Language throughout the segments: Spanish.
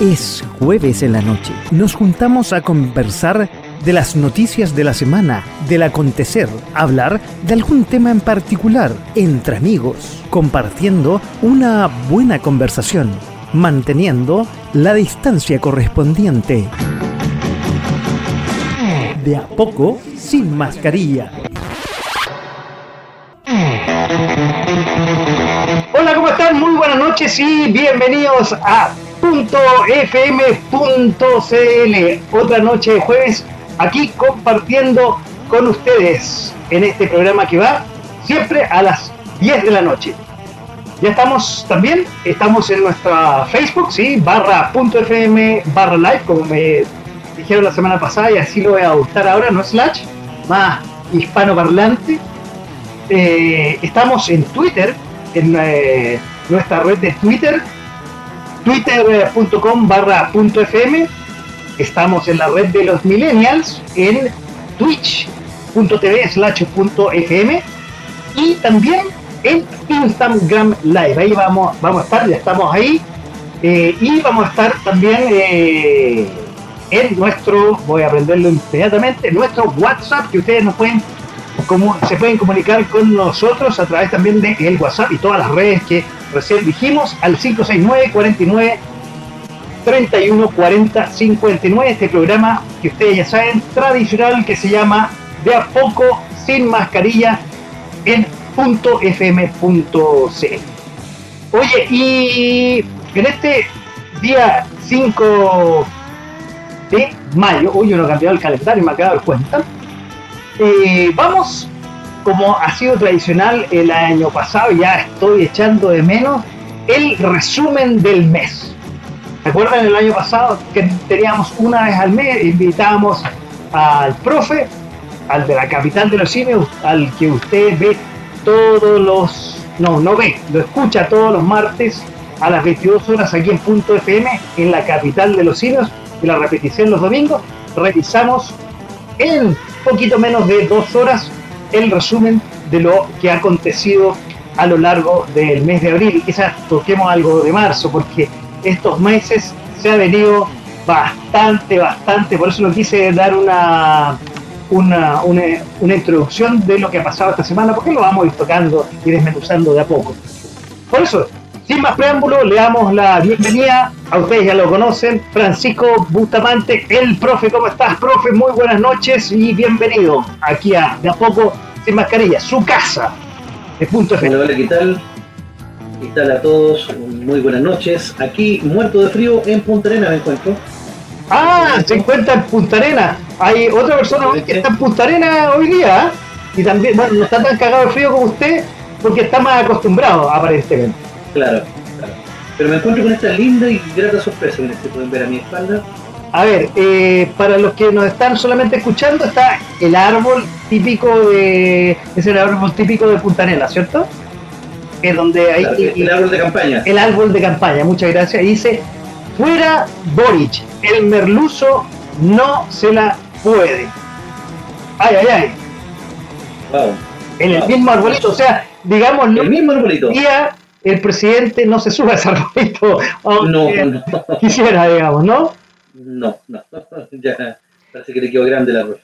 Es jueves en la noche. Nos juntamos a conversar de las noticias de la semana, del acontecer, hablar de algún tema en particular, entre amigos, compartiendo una buena conversación, manteniendo la distancia correspondiente. De a poco, sin mascarilla. Hola, ¿cómo están? Muy buenas noches y bienvenidos a .fm.cl Otra noche de jueves aquí compartiendo con ustedes en este programa que va siempre a las 10 de la noche. Ya estamos también, estamos en nuestra Facebook, sí, barra .fm barra live, como me dijeron la semana pasada y así lo voy a adoptar ahora, no slash, más hispanoparlante. Eh, estamos en Twitter, en eh, nuestra red de Twitter, twitter.com barra .fm. Estamos en la red de los millennials en twitch.tv slash .fm y también en Instagram Live. Ahí vamos, vamos a estar, ya estamos ahí. Eh, y vamos a estar también eh, en nuestro, voy a aprenderlo inmediatamente, nuestro WhatsApp, que ustedes nos pueden como, se pueden comunicar con nosotros a través también de el WhatsApp y todas las redes que recién dijimos al 569 49 31 40 59 este programa que ustedes ya saben tradicional que se llama de a poco sin mascarilla en .fm.cl oye y en este día 5 de mayo hoy yo no he cambiado el calendario me acabo de dar cuenta eh, vamos como ha sido tradicional el año pasado, ya estoy echando de menos el resumen del mes. ¿Recuerdan el año pasado que teníamos una vez al mes, invitábamos al profe, al de la capital de los cines, al que usted ve todos los, no, no ve, lo escucha todos los martes a las 22 horas aquí en Punto FM, en la capital de los cines, y la repetición los domingos, revisamos en poquito menos de dos horas el resumen de lo que ha acontecido a lo largo del mes de abril. Quizás toquemos algo de marzo, porque estos meses se ha venido bastante, bastante, por eso no quise dar una, una, una, introducción de lo que ha pasado esta semana, porque lo vamos a ir tocando y desmenuzando de a poco. Por eso, sin más preámbulo, le damos la bienvenida, a ustedes ya lo conocen, Francisco Bustamante, el profe, ¿cómo estás, profe? Muy buenas noches y bienvenido aquí a De a poco sin mascarilla, su casa, de punto Hola, hola, ¿qué tal? ¿Qué tal a todos? Muy buenas noches. Aquí, muerto de frío, en Punta Arena me encuentro. Ah, se encuentra en Punta Arena. Hay otra persona que está en Punta Arena hoy día, ¿eh? y también, bueno, no está tan cagado de frío como usted, porque está más acostumbrado, aparentemente. Claro, claro. Pero me encuentro con esta linda y grata sorpresa, que pueden ver a mi espalda. A ver, eh, para los que nos están solamente escuchando, está el árbol típico de. Es el árbol típico de Puntanela, ¿cierto? Es donde hay. el árbol de campaña. El árbol de campaña, muchas gracias. Y dice: Fuera Boric, el merluzo no se la puede. Ay, ay, ay. Wow. En el mismo arbolito, o sea, digamos, el mismo arbolito. Día el presidente no se sube a ese arbolito, no, no. quisiera, digamos, ¿no? No, no, ya parece que le quedó grande el árbol.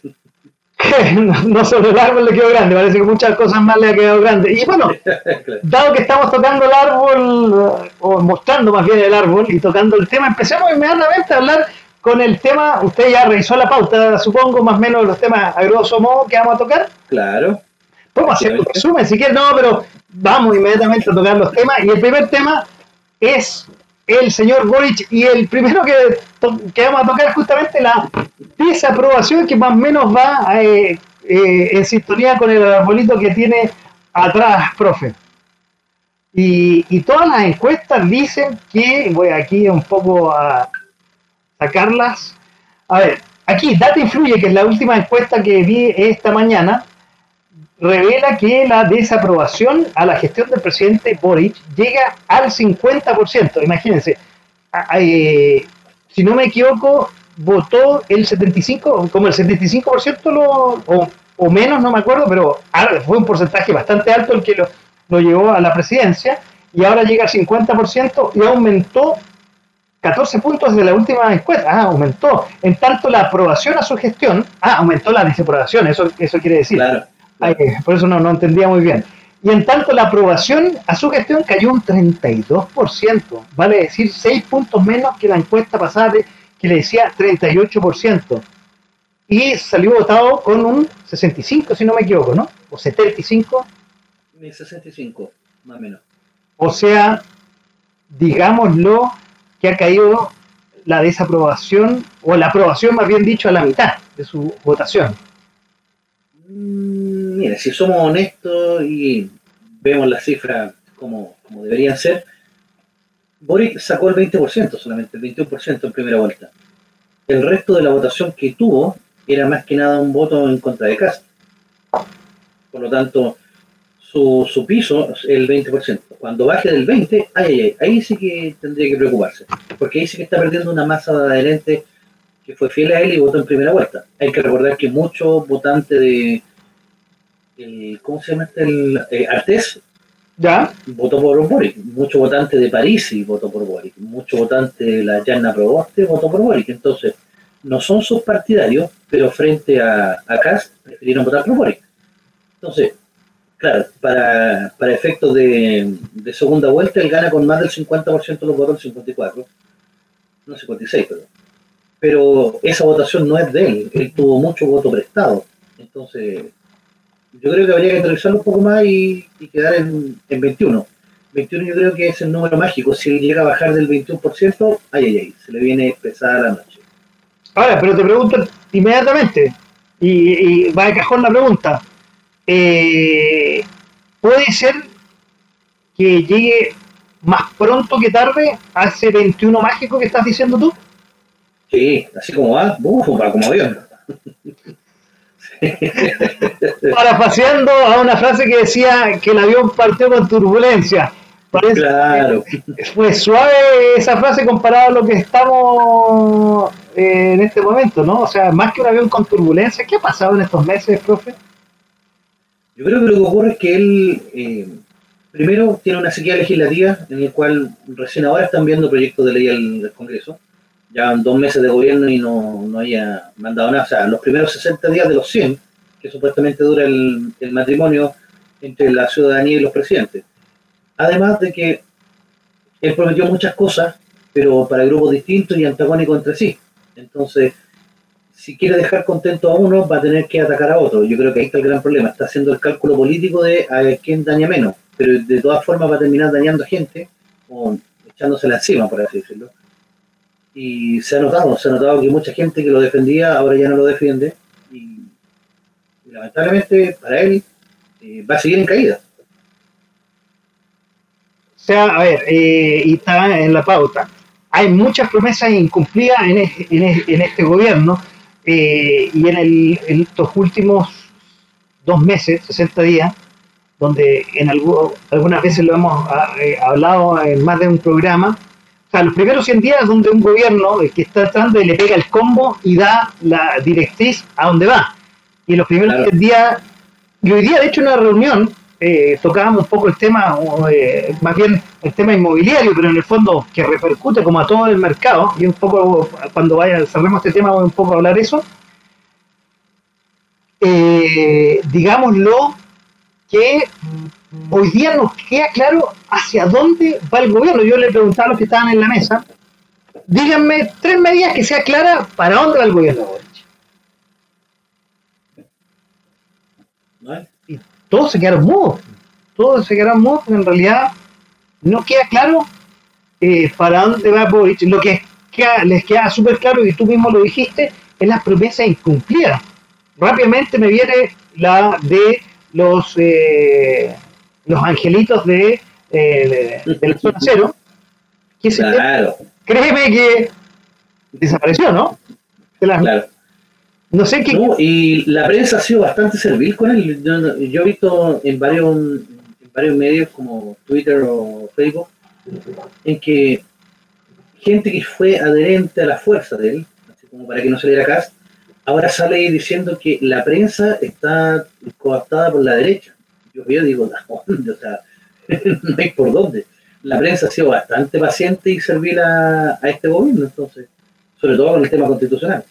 no, solo el árbol le quedó grande, parece que muchas cosas más le ha quedado grande. Y bueno, dado que estamos tocando el árbol, o mostrando más bien el árbol y tocando el tema, empecemos inmediatamente a hablar con el tema, usted ya revisó la pauta, supongo, más o menos los temas a grosso modo que vamos a tocar. Claro. Podemos hacer un resumen si quieres, no, pero vamos inmediatamente a tocar los temas. Y el primer tema es el señor Boric y el primero que, que vamos a tocar es justamente la desaprobación que más o menos va eh, eh, en sintonía con el arbolito que tiene atrás, profe. Y, y, todas las encuestas dicen que, voy aquí un poco a sacarlas. A ver, aquí, Data Influye, que es la última encuesta que vi esta mañana, revela que la desaprobación a la gestión del presidente Boric llega al 50%. Imagínense, si no me equivoco, votó el 75, como el 75% lo, o, menos, no me acuerdo, pero fue un porcentaje bastante alto el que lo, lo llevó a la presidencia y ahora llega al 50% y aumentó 14 puntos desde la última encuesta. Ah, aumentó. En tanto, la aprobación a su gestión. Ah, aumentó la desaprobación, eso, eso quiere decir. Claro. Por eso no, no entendía muy bien. Y en tanto, la aprobación a su gestión cayó un 32%. Vale decir, 6 puntos menos que la encuesta pasada que le decía 38%. Y salió votado con un 65, si no me equivoco, ¿no? O 75. 65, más o menos. O sea, digámoslo, que ha caído la desaprobación, o la aprobación más bien dicho, a la mitad de su votación. Mm, mira, si somos honestos y vemos las cifras como, como deberían ser, Boric sacó el 20% solamente, el 21% en primera vuelta. El resto de la votación que tuvo era más que nada un voto en contra de Cast. Por lo tanto, su, su piso es el 20%. Cuando baje del 20%, ay, ay, ay, ahí sí que tendría que preocuparse. Porque ahí sí que está perdiendo una masa de adherentes que fue fiel a él y votó en primera vuelta. Hay que recordar que muchos votantes de. El, ¿Cómo se llama este? El, eh, Artés. ¿Ya? Votó por Boric. Muchos votantes de París y votó por Boric. Muchos votantes de la Llana Proboste votó por Boric. Entonces, no son sus partidarios, pero frente a, a Cast prefirieron votar por Boric. Entonces, Claro, para, para efectos de, segunda vuelta, él gana con más del 50% de los votos, el 54%, no 56%, pero, pero esa votación no es de él, él tuvo mucho voto prestado. Entonces, yo creo que habría que analizarlo un poco más y, quedar en, en 21. 21 yo creo que es el número mágico. Si él llega a bajar del 21%, ay, ay, ay, se le viene pesada la noche. Ahora, pero te pregunto inmediatamente, y, y va de cajón la pregunta eh, puede ser que llegue más pronto que tarde a ese 21 mágico que estás diciendo tú. Sí, así como va, bufo, para como avión. Parafaseando a una frase que decía que el avión partió con turbulencia. claro. fue suave esa frase comparada a lo que estamos eh, en este momento, ¿no? O sea, más que un avión con turbulencia, ¿qué ha pasado en estos meses, profe? Yo creo que lo que ocurre es que él, eh, primero, tiene una sequía legislativa en el cual recién ahora están viendo proyectos de ley al, Congreso. Ya dos meses de gobierno y no, no haya mandado nada. O sea, los primeros 60 días de los 100, que supuestamente dura el, el matrimonio entre la ciudadanía y los presidentes. Además de que él prometió muchas cosas, pero para grupos distintos y antagónicos entre sí. Entonces, si quiere dejar contento a uno, va a tener que atacar a otro. Yo creo que ahí está el gran problema. Está haciendo el cálculo político de a quién daña menos, pero de todas formas va a terminar dañando a gente o echándosela encima, por así decirlo. Y se ha notado, se ha notado que mucha gente que lo defendía ahora ya no lo defiende. Y, lamentablemente para él eh, va a seguir en caída. O sea, a ver, eh, y está en la pauta. Hay muchas promesas incumplidas en, en este gobierno eh, y en, el, estos últimos dos meses, 60 días, donde en algunas veces lo hemos hablado en más de un programa, o sea, los primeros 100 días donde un gobierno que está tratando y le pega el combo y da la directriz a dónde va. Y los primeros 100 días, y hoy día de hecho una reunión eh, tocábamos un poco el tema, eh, más bien el tema inmobiliario, pero en el fondo que repercute como a todo el mercado, y un poco cuando vaya, cerremos este tema voy un poco a hablar eso. Eh, digámoslo que hoy día nos queda claro hacia dónde va el gobierno. Yo le preguntaba a los que estaban en la mesa, díganme tres medidas que sea clara para dónde va el gobierno. todos se quedaron mudos. Todos se quedaron mudos porque en realidad no queda claro eh, para dónde va Boric. Lo que les queda súper claro, y tú mismo lo dijiste, es las promesas incumplidas. Rápidamente me viene la de los eh, los angelitos de, eh, de, la zona cero. Que claro. créeme que desapareció, ¿no? claro. No sé qué. y la prensa ha sido bastante servil con él. Yo, he visto en varios, en varios medios como Twitter o Facebook en que gente que fue adherente a la fuerza de él, así como para que no se le diera caso, ahora sale diciendo que la prensa está coaptada por la derecha. Yo, digo, no, o sea, no hay por dónde. la prensa ha sido bastante paciente y servil a, a este gobierno, entonces, sobre todo con el tema constitucional.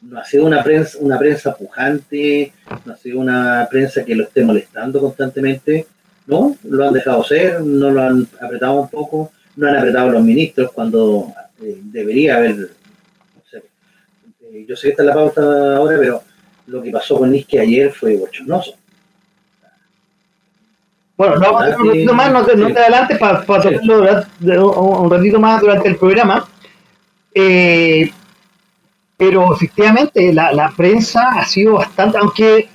No ha sido una prensa, una prensa pujante, no ha sido una prensa que lo esté molestando constantemente, no, lo han dejado ser, no lo han apretado un poco, no han apretado los ministros cuando eh, debería haber, yo sé que está en la pauta ahora, pero lo que pasó con Nisque ayer fue bochornoso. Bueno, no vamos a hacer un ratito más, no te, no te adelantes para, para tocarlo durante- un ratito más durante el programa. Eh, pero efectivamente la, la prensa ha sido bastante, aunque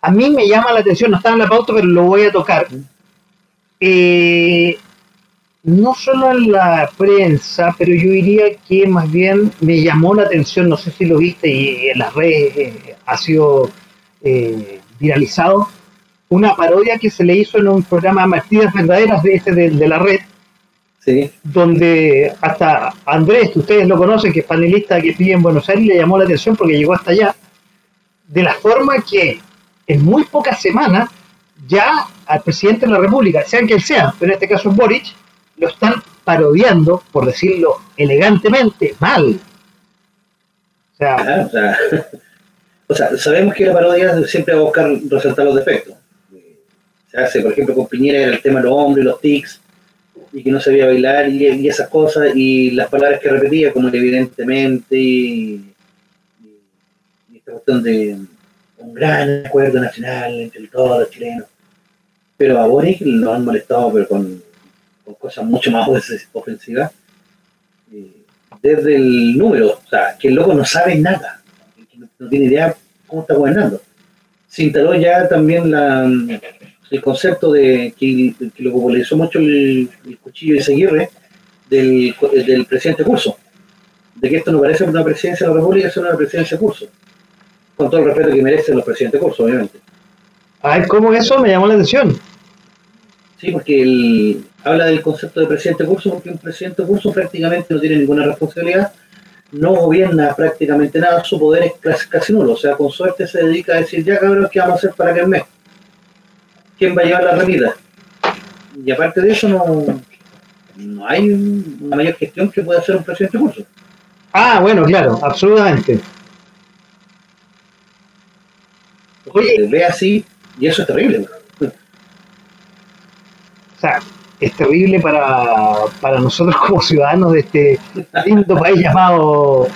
a mí me llama la atención, no está en la pauta, pero lo voy a tocar. Eh, no solo en la prensa, pero yo diría que más bien me llamó la atención, no sé si lo viste y en las redes eh, ha sido eh, viralizado, una parodia que se le hizo en un programa Mentiras Verdaderas de, este de, de la red, Sí, donde hasta Andrés, que ustedes lo conocen, que es panelista que vive en Buenos Aires, le llamó la atención porque llegó hasta allá, de la forma que en muy pocas semanas ya al presidente de la República, sea quien sea, pero en este caso es Boric, lo están parodiando, por decirlo elegantemente, mal. O sea, Claro, o sea, o sea, sabemos que la parodia siempre va a buscar resaltar los defectos. Se hace, por ejemplo, con Piñera era el tema de los hombres, los tics, y que no sabía bailar y, esas cosas, y las palabras que repetía, como evidentemente, y- y esta cuestión de un gran acuerdo nacional entre todos los chilenos. Pero a Boric lo han molestado pero con, con cosas mucho más ofensivas. Eh, desde el número, o sea, que el loco no sabe nada, no, no tiene idea cómo está gobernando. Se instaló ya también la, el concepto de que, que lo popularizó mucho el, el cuchillo de Seguirre del, del presidente Curso, de que esto no parece una presidencia de la República, sino una presidencia Curso, con todo el respeto que merecen los presidentes Curso, obviamente. a ver cómo eso me llamó la atención. Sí, porque él habla del concepto de presidente curso, porque un presidente curso prácticamente no tiene ninguna responsabilidad, no gobierna prácticamente nada, su poder es casi, casi nulo, o sea, con suerte se dedica a decir, ya cabrón, ¿qué vamos a hacer para que el mes? ¿Quién va a llevar la remita? Y aparte de eso, no, no hay una mayor gestión que pueda hacer un presidente curso. Ah, bueno, claro, absolutamente. Oye. Ve así, y eso es terrible. O sea, es terrible para, para nosotros como ciudadanos de este lindo país llamado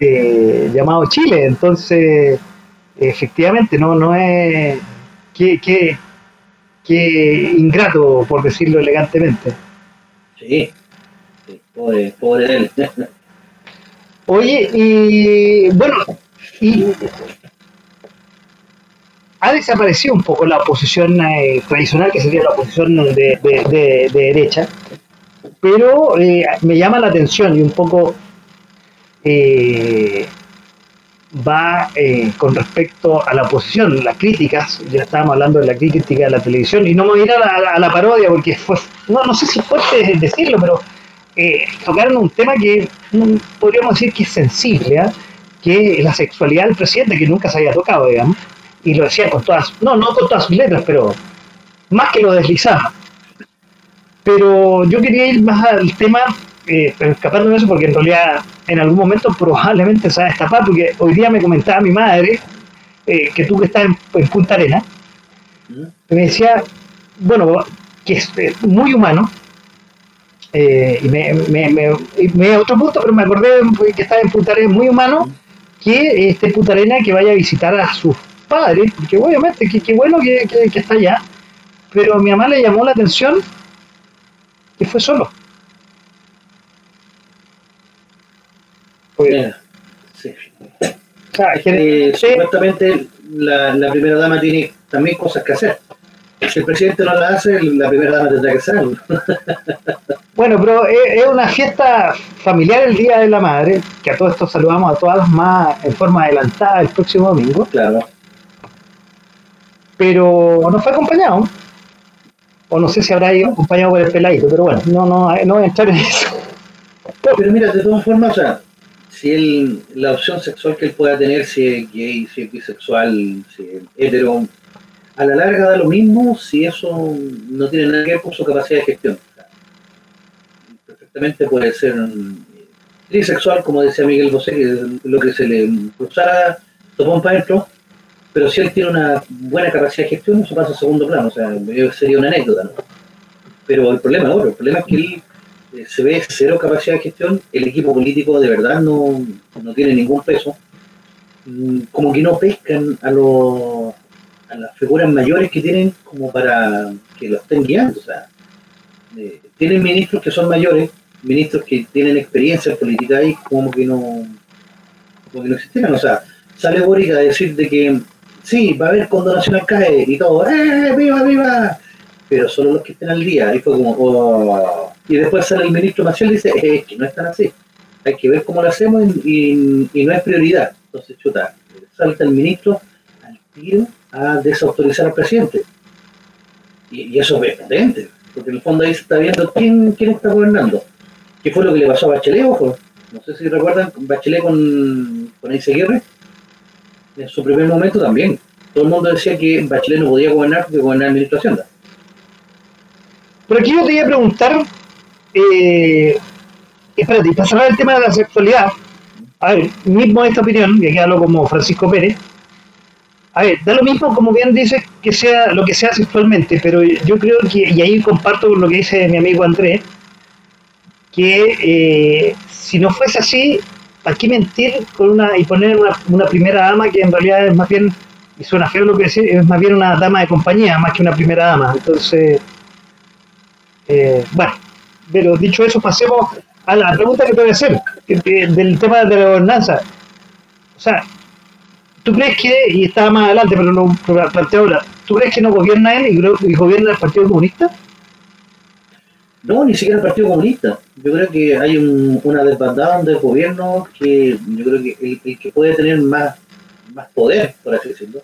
eh, llamado Chile. Entonces, efectivamente, no, no es qué, qué, qué ingrato, por decirlo elegantemente. Sí, sí pobre, pobre él. Oye, y bueno, y ha desaparecido un poco la oposición eh, tradicional, que sería la oposición de, de- de- de derecha, pero eh, me llama la atención y un poco eh, va eh, con respecto a la oposición, las críticas, ya estábamos hablando de la crítica de la televisión, y no me voy a ir a la, parodia porque fue, no, no sé si fuerte decirlo, pero eh, tocaron un tema que mm, podríamos decir que es sensible, ¿ah? que es la sexualidad del presidente, que nunca se había tocado, digamos, y lo decía con todas, no, no con todas sus letras, pero más que lo deslizaba. Pero yo quería ir más al tema, eh, pero de eso, porque en realidad en algún momento probablemente se va a destapar, porque hoy día me comentaba mi madre, eh, que tú que estás en, en Punta Arena, me decía, bueno, que es eh, muy humano, eh, y me, me, me, me- otro punto, pero me acordé que estaba en Punta Arena, muy humano, que este Punta Arena que vaya a visitar a sus padres, porque obviamente que, que bueno que, que- que está allá, pero a mi mamá le llamó la atención que fue solo. Pues, sí. o sea, que sí, supuestamente la, la primera dama tiene también cosas que hacer. Si el presidente no la hace, la primera dama tendrá que hacerlo. Bueno, pero es, es una fiesta familiar el Día de la Madre, que a todos estos saludamos a todas las más en forma adelantada el próximo domingo, Claro. Pero no fue acompañado. O no sé si habrá ido acompañado por el peladito, pero bueno, no, no, no voy a entrar en eso. Pero mira, de todas formas, o sea, si él, la opción sexual que él pueda tener, si es gay, si es bisexual, si es hetero, a la larga da lo mismo si eso no tiene nada que ver con su capacidad de gestión. Perfectamente puede ser trisexual, como decía Miguel Bosé, lo que se le cruzara topón para adentro, pero si él tiene una buena capacidad de gestión, eso pasa a segundo plano, o sea, sería una anécdota, ¿no? Pero el problema es el problema es que él eh, se ve cero capacidad de gestión, el equipo político de verdad no, no tiene ningún peso, mm, como que no pescan a, los, a las figuras mayores que tienen como para que lo estén guiando, o sea, eh, tienen ministros que son mayores, ministros que tienen experiencia en política y como que no como que no existieran, o sea, sale Boric a decir de que sí, va a haber cuando Nacional cae y todo, ¡eh, viva, viva! Pero solo los que estén al día, y fue como, oh. y después sale el ministro Maciel y dice, es que no están así, hay que ver cómo lo hacemos y, no es prioridad. Entonces, chuta, salta el ministro al tiro a desautorizar al presidente. Y, eso es potente, porque en el fondo ahí se está viendo quién, quién está gobernando. ¿Qué fue lo que le pasó a Bachelet, ojo? No sé si recuerdan, Bachelet con, con Aguirre, en su primer momento también. Todo el mundo decía que Bachelet no podía gobernar porque gobernaba de Hacienda. Pero aquí yo te iba a preguntar, eh, espérate, para cerrar el tema de la sexualidad, a ver, mismo esta opinión, y aquí hablo como Francisco Pérez, a ver, da lo mismo como bien dice que sea lo que sea sexualmente, pero yo creo que, y ahí comparto con lo que dice mi amigo Andrés, que eh, si no fuese así, ¿para qué mentir con una y poner una, primera dama que en realidad es más bien, y suena feo lo que decir, es más bien una dama de compañía, más que una primera dama? Entonces, eh, bueno, pero dicho eso, pasemos a la pregunta que te voy a hacer, del tema de la gobernanza. O sea, ¿tú crees que, y estaba más adelante, pero lo planteo ahora, ¿tú crees que no gobierna él y gobierna el Partido Comunista? No, ni siquiera el Partido Comunista. Yo creo que hay una desbandada de gobierno que yo creo que el, que puede tener más, más poder, por así decirlo,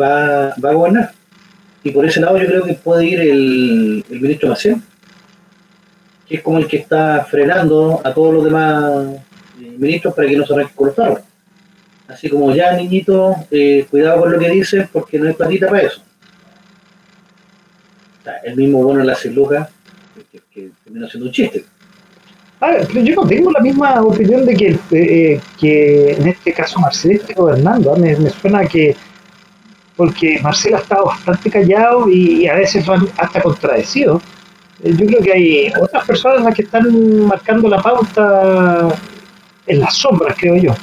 va, va a gobernar. Y por ese lado yo creo que puede ir el, ministro Maciel, que es como el que está frenando a todos los demás eh, ministros para que no se arranquen con los tarros. Así como ya, niñito, eh, cuidado con lo que dices porque no hay platita para eso el mismo bono de la celuja que, que, termina siendo un chiste. A ver, yo no tengo la misma opinión de que, eh, que en este caso Marcelo esté gobernando. ¿ah? Me, suena que porque Marcelo ha estado bastante callado y, a veces hasta contradecido. Eh, yo creo que hay otras personas las que están marcando la pauta en las sombras, creo yo.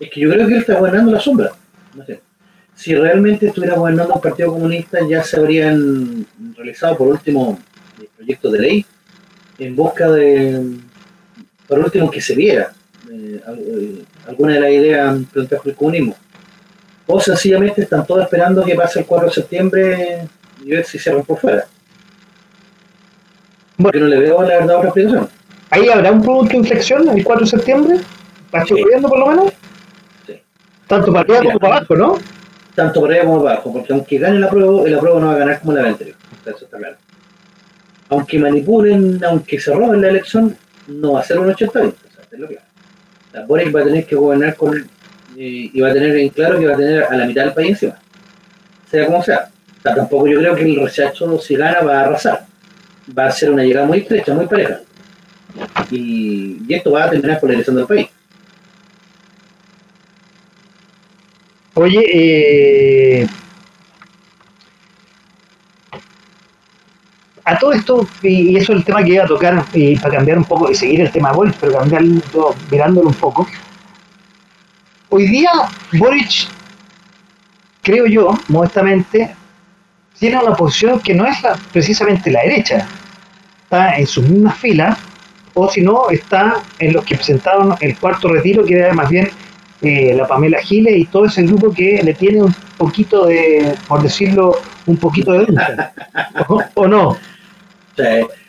Es que yo creo que él está gobernando la sombra. No sé si realmente estuviera gobernando el Partido Comunista, ya se habrían realizado por último proyectos de ley en busca de, por último, que se viera eh, eh, alguna de las ideas planteadas por el comunismo. O sencillamente están todos esperando que pase el 4 de septiembre y ver si cierran por fuera. Porque no le veo la verdad otra explicación. ¿Ahí habrá un punto de inflexión el 4 de septiembre? ¿Está sí. por lo menos? Sí. Tanto para arriba como para abajo, ¿no? Tanto para arriba como para abajo, porque aunque gane la prueba, la prueba no va a ganar como la anterior. Eso está claro. Aunque manipulen, aunque se roben la elección, no va a ser un 80 20 o sea, es lo que La Boric va a tener que gobernar con y, va a tener en claro que va a tener a la mitad del país encima. Sea como sea. tampoco yo creo que el rechazo, si gana, va a arrasar. Va a ser una llegada muy estrecha, muy pareja. Y, y esto va a terminar polarizando el país. Oye, eh, a todo esto, y eso es el tema que iba a tocar, y para cambiar un poco y seguir el tema Boric, pero cambiarlo, mirándolo un poco. Hoy día, Boric, creo yo, modestamente, tiene una posición que no es precisamente la derecha. Está en sus mismas filas, o si no, está en los que presentaron el cuarto retiro, que era más bien eh, la Pamela Giles y todo ese grupo que le tiene un poquito de, por decirlo, un poquito de duda. ¿O, no?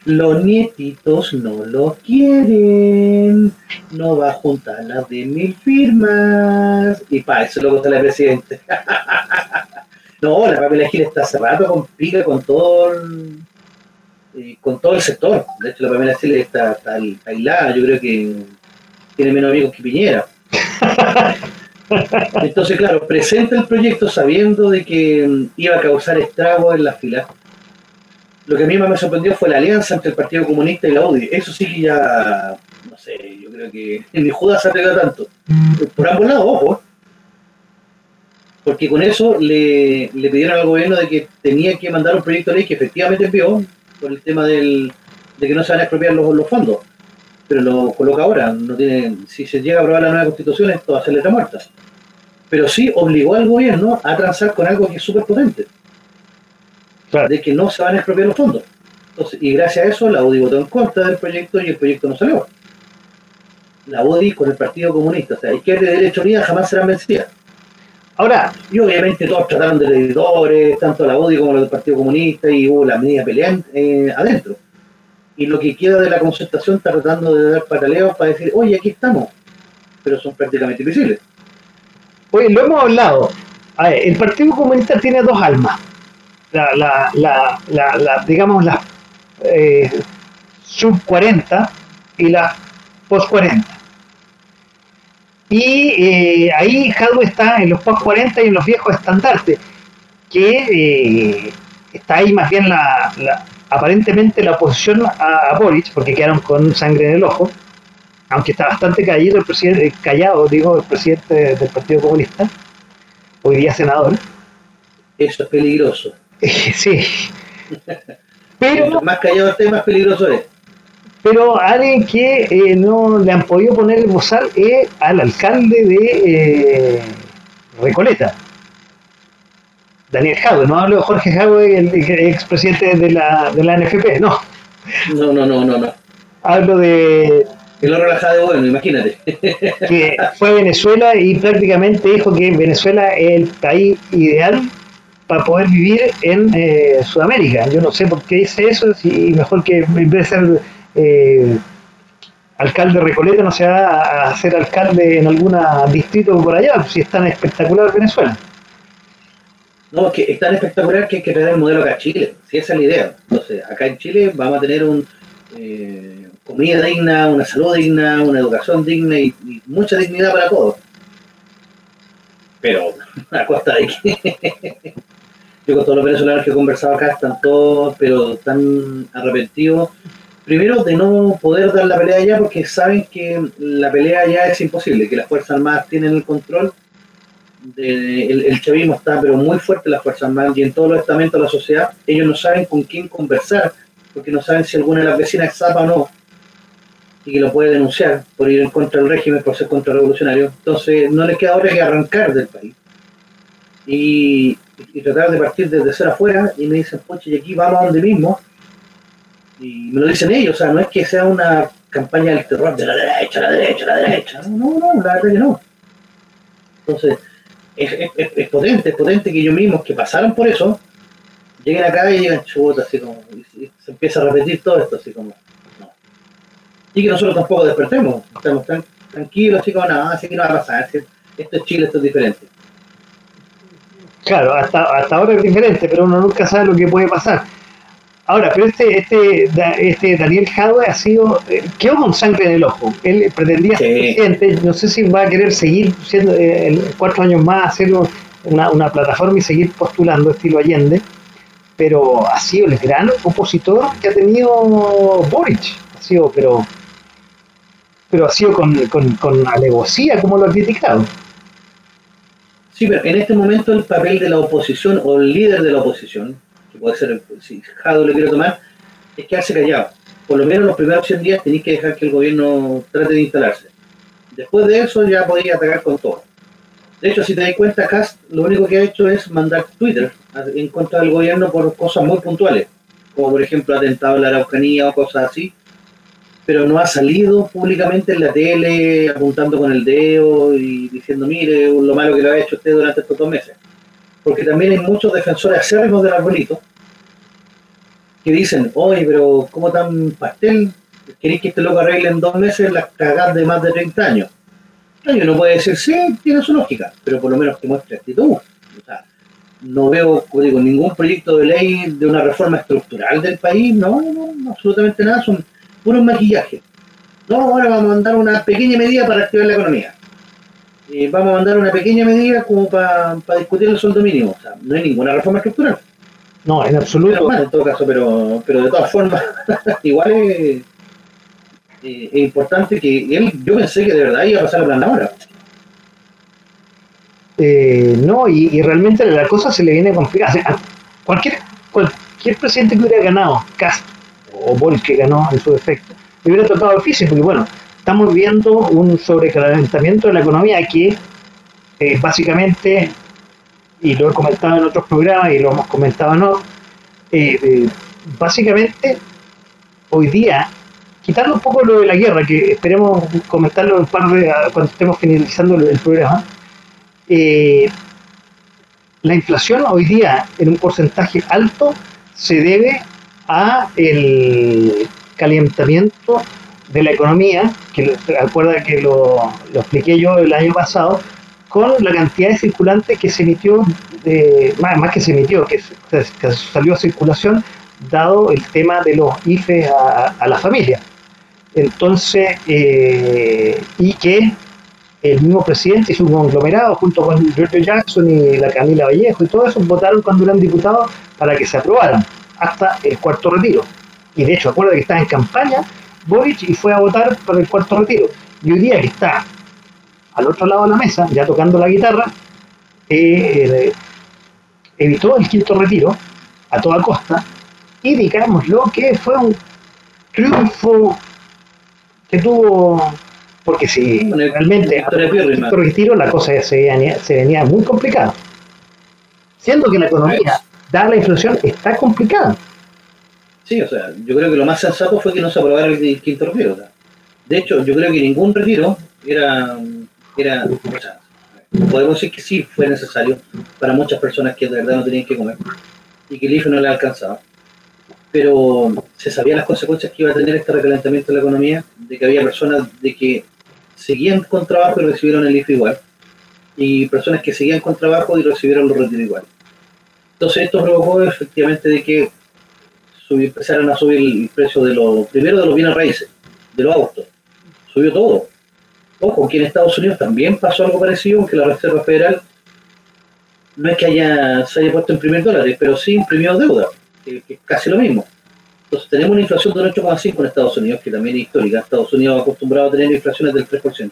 los nietitos no lo quieren, no va a juntar las de mil firmas. Y pa, eso lo está la presidente. no, la Pamela Giles está cerrada con pica con todo el, con todo el sector. De hecho, la Pamela Giles está aislada, yo creo que tiene menos amigos que Piñera. Entonces, claro, presenta el proyecto sabiendo de que mm, iba a causar estragos en las filas. Lo que a mí más me sorprendió fue la alianza entre el Partido Comunista y la UDI. Eso sí que ya, no sé, yo creo que ni Judas se atrevió tanto. Por ambos lados, ojo. Porque con eso le, le pidieron al gobierno de que tenía que mandar un proyecto de ley que efectivamente envió por el tema del, de que no se van a expropiar los, los fondos. Pero lo coloca ahora. no tiene Si se llega a aprobar la nueva constitución, esto va a ser letra muerta. Pero sí obligó al gobierno a transar con algo que es súper potente. De que no se van a expropiar los fondos. Entonces, y gracias a eso, la UDI votó en contra del proyecto y el proyecto no salió. La UDI con el Partido Comunista. O sea, izquierda y derecha unida jamás serán vencidas. Ahora, y obviamente todos trataron de editores, tanto la UDI como los del Partido Comunista, y hubo la media pelea eh, adentro. Y lo que queda de la concertación está tratando de dar pataleos para decir, oye, aquí estamos, pero son prácticamente invisibles. Oye, lo hemos hablado. el Partido Comunista tiene dos almas. La, la, la, la digamos, la eh, sub 40 y la post 40 y eh, ahí Hadwe está en los post 40 y en los viejos estandartes, que eh, está ahí más bien la, aparentemente la oposición a, Boric, porque quedaron con sangre en el ojo, aunque está bastante callado el presidente, eh, callado, digo, el presidente del Partido Comunista, hoy día senador. Eso es peligroso. sí. Pero, más callado esté, más peligroso es pero alguien que eh, no le han podido poner el bozal es al alcalde de eh, Recoleta, Daniel Jadwe, no hablo de Jorge Jadwe, el, expresidente de la, de la NFP, no. No, no, no, no, no. Hablo de... Lo relajado de bueno, imagínate. Que fue a Venezuela y prácticamente dijo que Venezuela es el país ideal para poder vivir en eh, Sudamérica. Yo no sé por qué dice eso, si mejor que en vez de ser eh, alcalde Recoleta no se va a ser alcalde en algún distrito por allá, si es tan espectacular Venezuela. No, es que es tan espectacular que hay que tener el modelo acá en Chile, si esa es la idea. Entonces, acá en Chile vamos a tener un eh, comida digna, una salud digna, una educación digna y, mucha dignidad para todos. Pero a costa de que yo con todos los venezolanos que he conversado acá están todos, pero tan arrepentidos primero de no poder dar la pelea allá porque saben que la pelea ya es imposible, que las Fuerzas Armadas tienen el control, el, chavismo está pero muy fuerte en las Fuerzas Armadas y en todos los estamentos de la sociedad, ellos no saben con quién conversar, porque no saben si alguna de las vecinas es zapa o no, y que lo puede denunciar por ir en contra del régimen, por ser contrarrevolucionario. Entonces no les queda ahora que arrancar del país. Y, tratar de partir desde ser afuera y me dicen, poche, y aquí vamos a donde mismo, y me lo dicen ellos, o sea, no es que sea una campaña del terror de la derecha, la derecha, la derecha. No, no, la verdad que no. Entonces, es, potente, es potente que ellos mismos que pasaron por eso, lleguen acá y digan chuta, así como, y se empieza a repetir todo esto, así como, no. Y que nosotros tampoco despertemos, estamos tan, tranquilos, así como, no, así que no va a pasar, esto es Chile, esto es diferente. Claro, hasta, hasta ahora es diferente, pero uno nunca sabe lo que puede pasar. Ahora, pero este, este, este Daniel Jadwe ha sido, eh, quedó con sangre en el ojo. Él pretendía ser presidente, no sé si va a querer seguir siendo eh, cuatro años más, hacer una, una, plataforma y seguir postulando estilo Allende, pero ha sido el gran opositor que ha tenido Boric. Ha sido, pero, pero ha sido con, con, con alevosía como lo ha criticado. Sí, pero en este momento el papel de la oposición o el líder de la oposición puede ser, si Jado lo quiere tomar, es quedarse callado. Por lo menos los primeros 100 días tenéis que dejar que el gobierno trate de instalarse. Después de eso ya podéis atacar con todo. De hecho, si te das cuenta, Cast lo único que ha hecho es mandar Twitter en contra del gobierno por cosas muy puntuales, como por ejemplo atentado a la Araucanía o cosas así, pero no ha salido públicamente en la tele apuntando con el dedo y diciendo, mire, lo malo que lo ha hecho usted durante estos dos meses porque también hay muchos defensores acérrimos del arbolito que dicen, oye, pero ¿cómo tan pastel? ¿Queréis que este loco arregle en dos meses las cagadas de más de 30 años? No, yo puede decir, sí, tiene su lógica, pero por lo menos que muestre actitud. O sea, no veo digo, ningún proyecto de ley de una reforma estructural del país, no, no, absolutamente nada, son puros maquillajes. No, ahora vamos a mandar una pequeña medida para activar la economía. eh, vamos a mandar una pequeña medida como para discutir el sueldo mínimo. O sea, no hay ninguna reforma estructural. No, en absoluto. en todo caso, pero, pero de todas formas, igual es, es, importante que él, yo pensé que de verdad iba a pasar a plan ahora. Eh, no, y, realmente la cosa se le viene complicada. cualquier, cualquier presidente que hubiera ganado, Cast o Boris que ganó en su defecto, le hubiera tocado difícil, porque bueno, estamos viendo un sobrecalentamiento de la economía que eh, básicamente, y lo he comentado en otros programas y lo hemos comentado no, eh, eh, básicamente hoy día, quitando un poco lo de la guerra, que esperemos comentarlo un par de, cuando estemos finalizando el, programa, la inflación hoy día en un porcentaje alto se debe a el calentamiento de la economía, que recuerda que lo, expliqué yo el año pasado, con la cantidad de circulantes que se emitió, de, más, que se emitió, que, salió a circulación, dado el tema de los IFE a, la familia. Entonces, eh, y que el mismo presidente y su conglomerado, junto con George Jackson y la Camila Vallejo y todo eso, votaron cuando eran diputados para que se aprobaran hasta el cuarto retiro. Y de hecho, acuerda que estaba en campaña Boric y fue a votar por el cuarto retiro. Y hoy día que está al otro lado de la mesa, ya tocando la guitarra, eh, evitó el quinto retiro a toda costa y digamos lo que fue un triunfo que tuvo porque si realmente a quinto retiro la cosa se venía, se venía muy complicada. Siendo que la economía dada la inflación está complicada. Sí, o sea, yo creo que lo más sensato fue que no se aprobara el, quinto retiro. de hecho, yo creo que ningún retiro era, era o sea, podemos decir que sí fue necesario para muchas personas que de verdad no tenían que comer y que el IFE no le alcanzaba. Pero se sabían las consecuencias que iba a tener este recalentamiento de la economía, de que había personas de que seguían con trabajo y recibieron el IFE igual, y personas que seguían con trabajo y recibieron los retiros igual. Entonces esto provocó efectivamente de que empezaron a subir el precio de los, primero de los bienes raíces, de los autos. Subió todo. Ojo, que en Estados Unidos también pasó algo parecido, aunque la Reserva Federal no es que haya, se haya puesto a imprimir dólares, pero sí imprimió deuda, que, es casi lo mismo. Entonces tenemos una inflación del 8,5 en Estados Unidos, que también es histórica. Estados Unidos acostumbrado a tener inflaciones del 3%.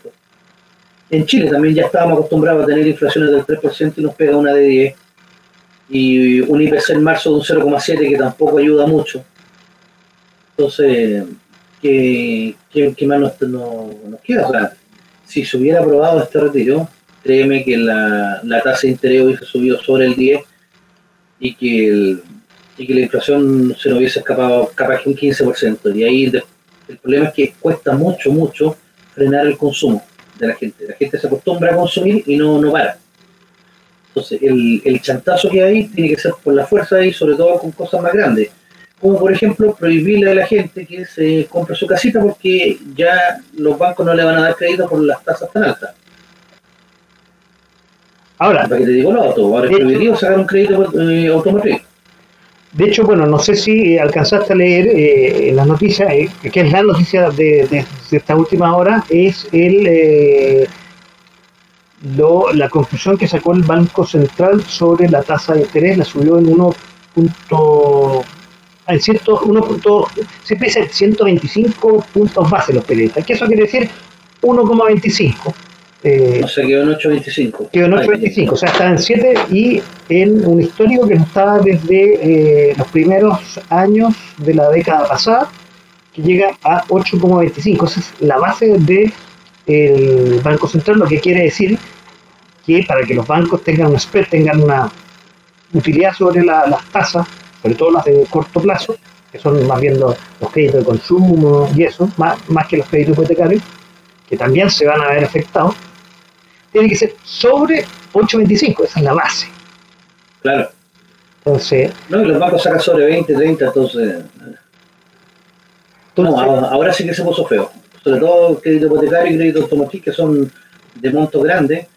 En Chile también ya estábamos acostumbrados a tener inflaciones del 3% y nos pega una de 10 y un IPC en marzo de un 0,7 que tampoco ayuda mucho. Entonces, ¿qué, más nos, nos, queda? O si se hubiera aprobado este retiro, créeme que la, tasa de interés hubiese subido sobre el 10 y que, y que la inflación se nos hubiese escapado capaz que un 15%. Y ahí el problema es que cuesta mucho, mucho frenar el consumo de la gente. La gente se acostumbra a consumir y no, no para. Entonces, el, el chantazo que hay tiene que ser por la fuerza y sobre todo con cosas más grandes. Como por ejemplo, prohibirle a la gente que se compre su casita porque ya los bancos no le van a dar crédito por las tasas tan altas. Ahora, para que te digo lo auto, ahora es prohibido sacar un crédito eh, automotriz. De hecho, bueno, no sé si alcanzaste a leer eh, en las noticias, eh, que es la noticia de, de, de esta última hora, es el eh, lo, la conclusión que sacó el Banco Central sobre la tasa de interés la subió en 1. En 125 puntos base los periodistas. ¿Qué eso quiere decir? 1,25. Eh, o sea, quedó en 8.25. Quedó en 8.25, o sea, está en 7 y en un histórico que no estaba desde eh, los primeros años de la década pasada, que llega a 8,25. Esa es la base de el Banco Central, lo que quiere decir que para que los bancos tengan un spread, tengan una utilidad sobre las tasas, sobre todo las de corto plazo, que son más bien los, créditos de consumo y eso, más, más que los créditos hipotecarios, que también se van a ver afectados, tiene que ser sobre 8.25, esa es la base. Claro. Entonces. No, y los bancos sacan sobre 20, 30, entonces. no, ahora sí que se puso feo sobre todo crédito hipotecario y crédito automotriz, que son de monto grande,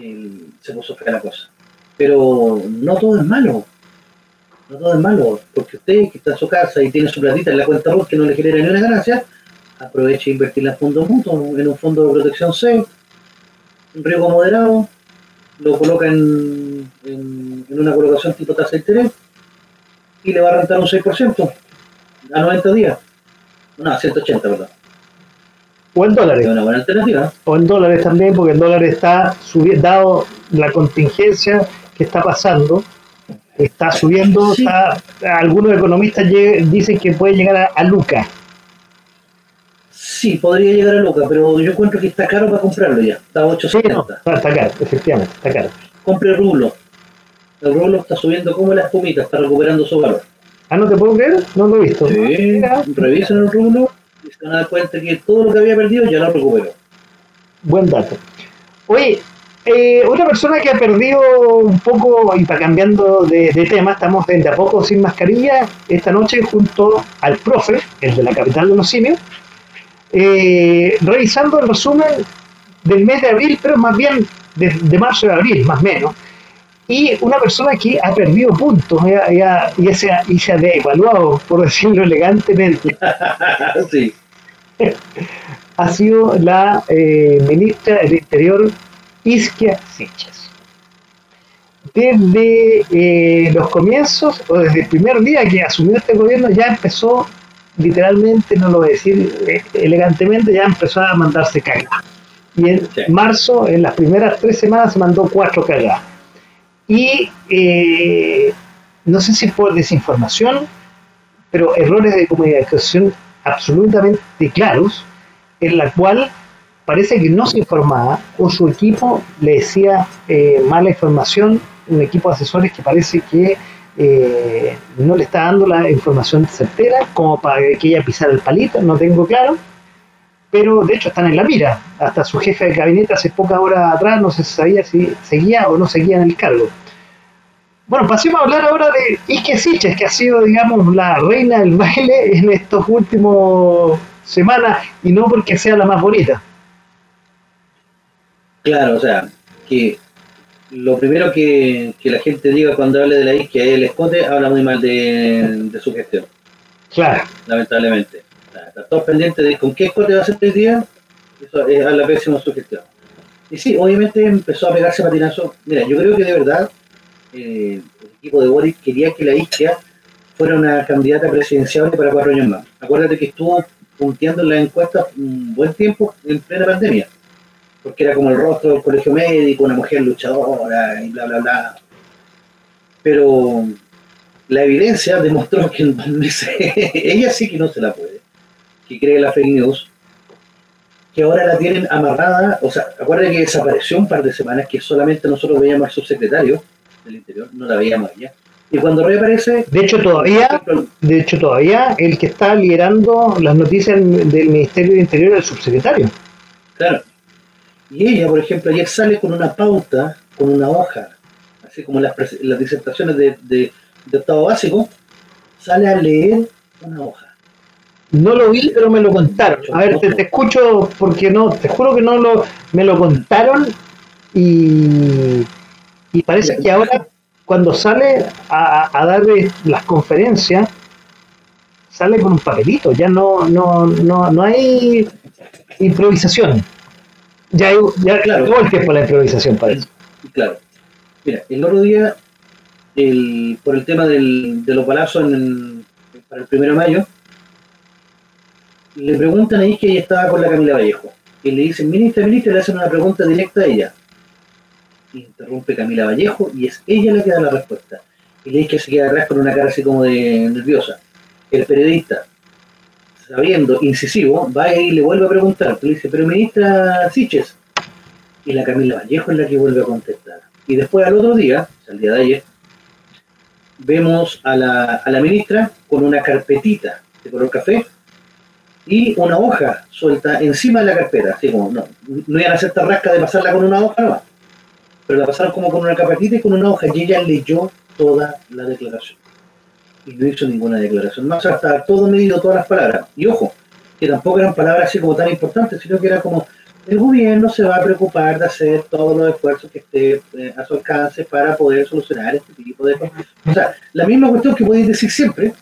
eh, se puso fea la cosa. Pero no todo es malo. No todo es malo, porque usted que está en su casa y tiene su platita en la cuenta RUT que no le genera ni una ganancia, aproveche e invertir en fondos mutuos, en un fondo de protección C, un riesgo moderado, lo coloca en, en, una colocación tipo tasa de interés y le va a rentar un 6% a 90 días. No, a 180, ¿verdad? O en dólares. Es una buena alternativa. O en dólares también, porque el dólar está subiendo, dado la contingencia que está pasando, está subiendo, algunos economistas dicen que puede llegar a, a Luca. Sí, podría llegar a Luca, pero yo encuentro que está caro para comprarlo ya. Está a 870. está caro, efectivamente, está caro. Compre rublo. El rublo está subiendo como la espumita, está recuperando su valor. Ah, ¿no te puedo creer? No lo he visto. Sí, revisen el rublo y se van a dar cuenta que todo lo que había perdido ya lo recuperó. Buen dato. Oye, eh, otra persona que ha perdido un poco, y para cambiando de, tema, estamos de a poco sin mascarilla esta noche junto al profe, el de la capital de los simios, eh, revisando el resumen del mes de abril, pero más bien de, marzo de abril, más o menos. Y una persona que ha perdido puntos y, se ha, y se ha devaluado, por decirlo elegantemente, ha sido la eh, ministra del Interior Isquia Siches. Desde eh, los comienzos, o desde el primer día que asumió este gobierno, ya empezó, literalmente, no lo voy a decir eh, elegantemente, ya empezó a mandarse cagadas. Y en marzo, en las primeras tres semanas, se mandó cuatro cagadas. Y eh, no sé si por desinformación, pero errores de comunicación absolutamente claros, en la cual parece que no se informaba o su equipo le decía eh, mala información, un equipo de asesores que parece que eh, no le está dando la información certera como para que ella pisara el palito, no tengo claro, pero de hecho están en la mira. Hasta su jefe de gabinete hace pocas horas atrás no se sabía si seguía o no seguía en el cargo. Bueno, pasemos a hablar ahora de Ike Siches, que ha sido, digamos, la reina del baile en estos últimos semanas, y no porque sea la más bonita. Claro, o sea, que lo primero que, la gente diga cuando hable de la isquia es el escote, habla muy mal de, su gestión. Claro. Lamentablemente. está todos pendientes de con qué escote va a ser el día, eso es la pésima su gestión. Y sí, obviamente empezó a pegarse patinazo. Mira, yo creo que de verdad eh, el equipo de Boris quería que la isquia fuera una candidata presidencial para cuatro años más. Acuérdate que estuvo punteando en las encuestas un buen tiempo en plena pandemia porque era como el rostro del colegio médico, una mujer luchadora y bla, bla, bla. Pero la evidencia demostró que ella sí que no se la puede, que cree la fake news, que ahora la tienen amarrada, o sea, acuérdense que desapareció un par de semanas que solamente nosotros veíamos al subsecretario del Interior, no la veíamos ella. Y cuando reaparece... De hecho, todavía, de hecho, todavía el que está liderando las noticias del Ministerio del Interior es el subsecretario. Claro, y ella, por ejemplo, ayer sale con una pauta, con una hoja, así como las, las disertaciones de, de, octavo básico, sale a leer una hoja. No lo vi, pero me lo contaron. A ver, te, escucho porque no, te juro que no lo, me lo contaron y, y parece que ahora cuando sale a, a dar las conferencias, sale con un papelito, ya no, no, no, no hay improvisación. Ya, ya claro. todo el tiempo la improvisación para eso. Claro. Mira, el otro día, el, por el tema del, de los palazos en, para el primero de mayo, le preguntan ahí que ella estaba con la Camila Vallejo. Y le dicen, ministra, ministra, le hacen una pregunta directa a ella. Interrumpe Camila Vallejo y es ella la que da la respuesta. Y le dice que se queda atrás con una cara así como de nerviosa. El periodista, sabiendo, incisivo, va y le vuelve a preguntar. Le dice, pero ministra Siches. Y la Camila Vallejo es la que vuelve a contestar. Y después al otro día, el día de ayer, vemos a la, a la ministra con una carpetita de color café y una hoja suelta encima de la carpeta. Así como, no, no iban a hacer rasca de pasarla con una hoja, no. Pero la pasaron como con una carpetita y con una hoja. Y ella leyó toda la declaración y no hizo ninguna declaración más, hasta todo medido, todas las palabras. Y ojo, que tampoco eran palabras así como tan importantes, sino que era como, el gobierno se va a preocupar de hacer todos los esfuerzos que esté eh, a su alcance para poder solucionar este tipo de cosas. O sea, la misma cuestión que podéis decir siempre,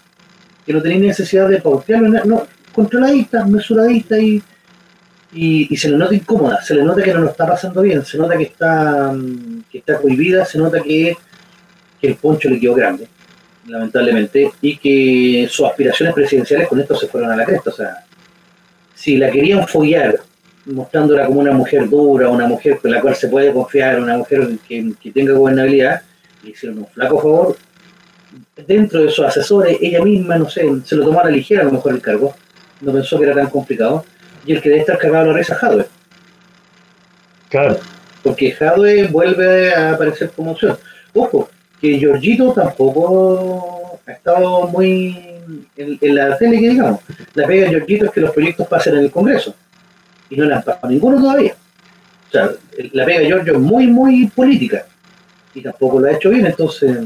que no tenéis necesidad de pautearlo, no, controladita, mesuradita y, y, se le nota incómoda, se le nota que no lo está pasando bien, se nota que está, mm, que está cohibida, se nota que, que el poncho le quedó grande, lamentablemente, y que sus aspiraciones presidenciales con esto se fueron a la cresta. O sea, si la querían follar mostrándola como una mujer dura, una mujer con la cual se puede confiar, una mujer que, que tenga gobernabilidad, le hicieron un flaco favor. Dentro de sus asesores, ella misma, no sé, se lo tomó a la ligera a lo mejor el cargo, no pensó que era tan complicado y el que debe estar cargado la risa Jadwe. Claro. Porque Jadwe vuelve a aparecer como opción. Ojo, que Georgito tampoco ha estado muy en, la tele, que digamos. La pega de Georgito es que los proyectos pasen en el Congreso. Y no le han pasado ninguno todavía. O sea, la pega de Giorgio es muy, muy política. Y tampoco lo ha hecho bien, entonces.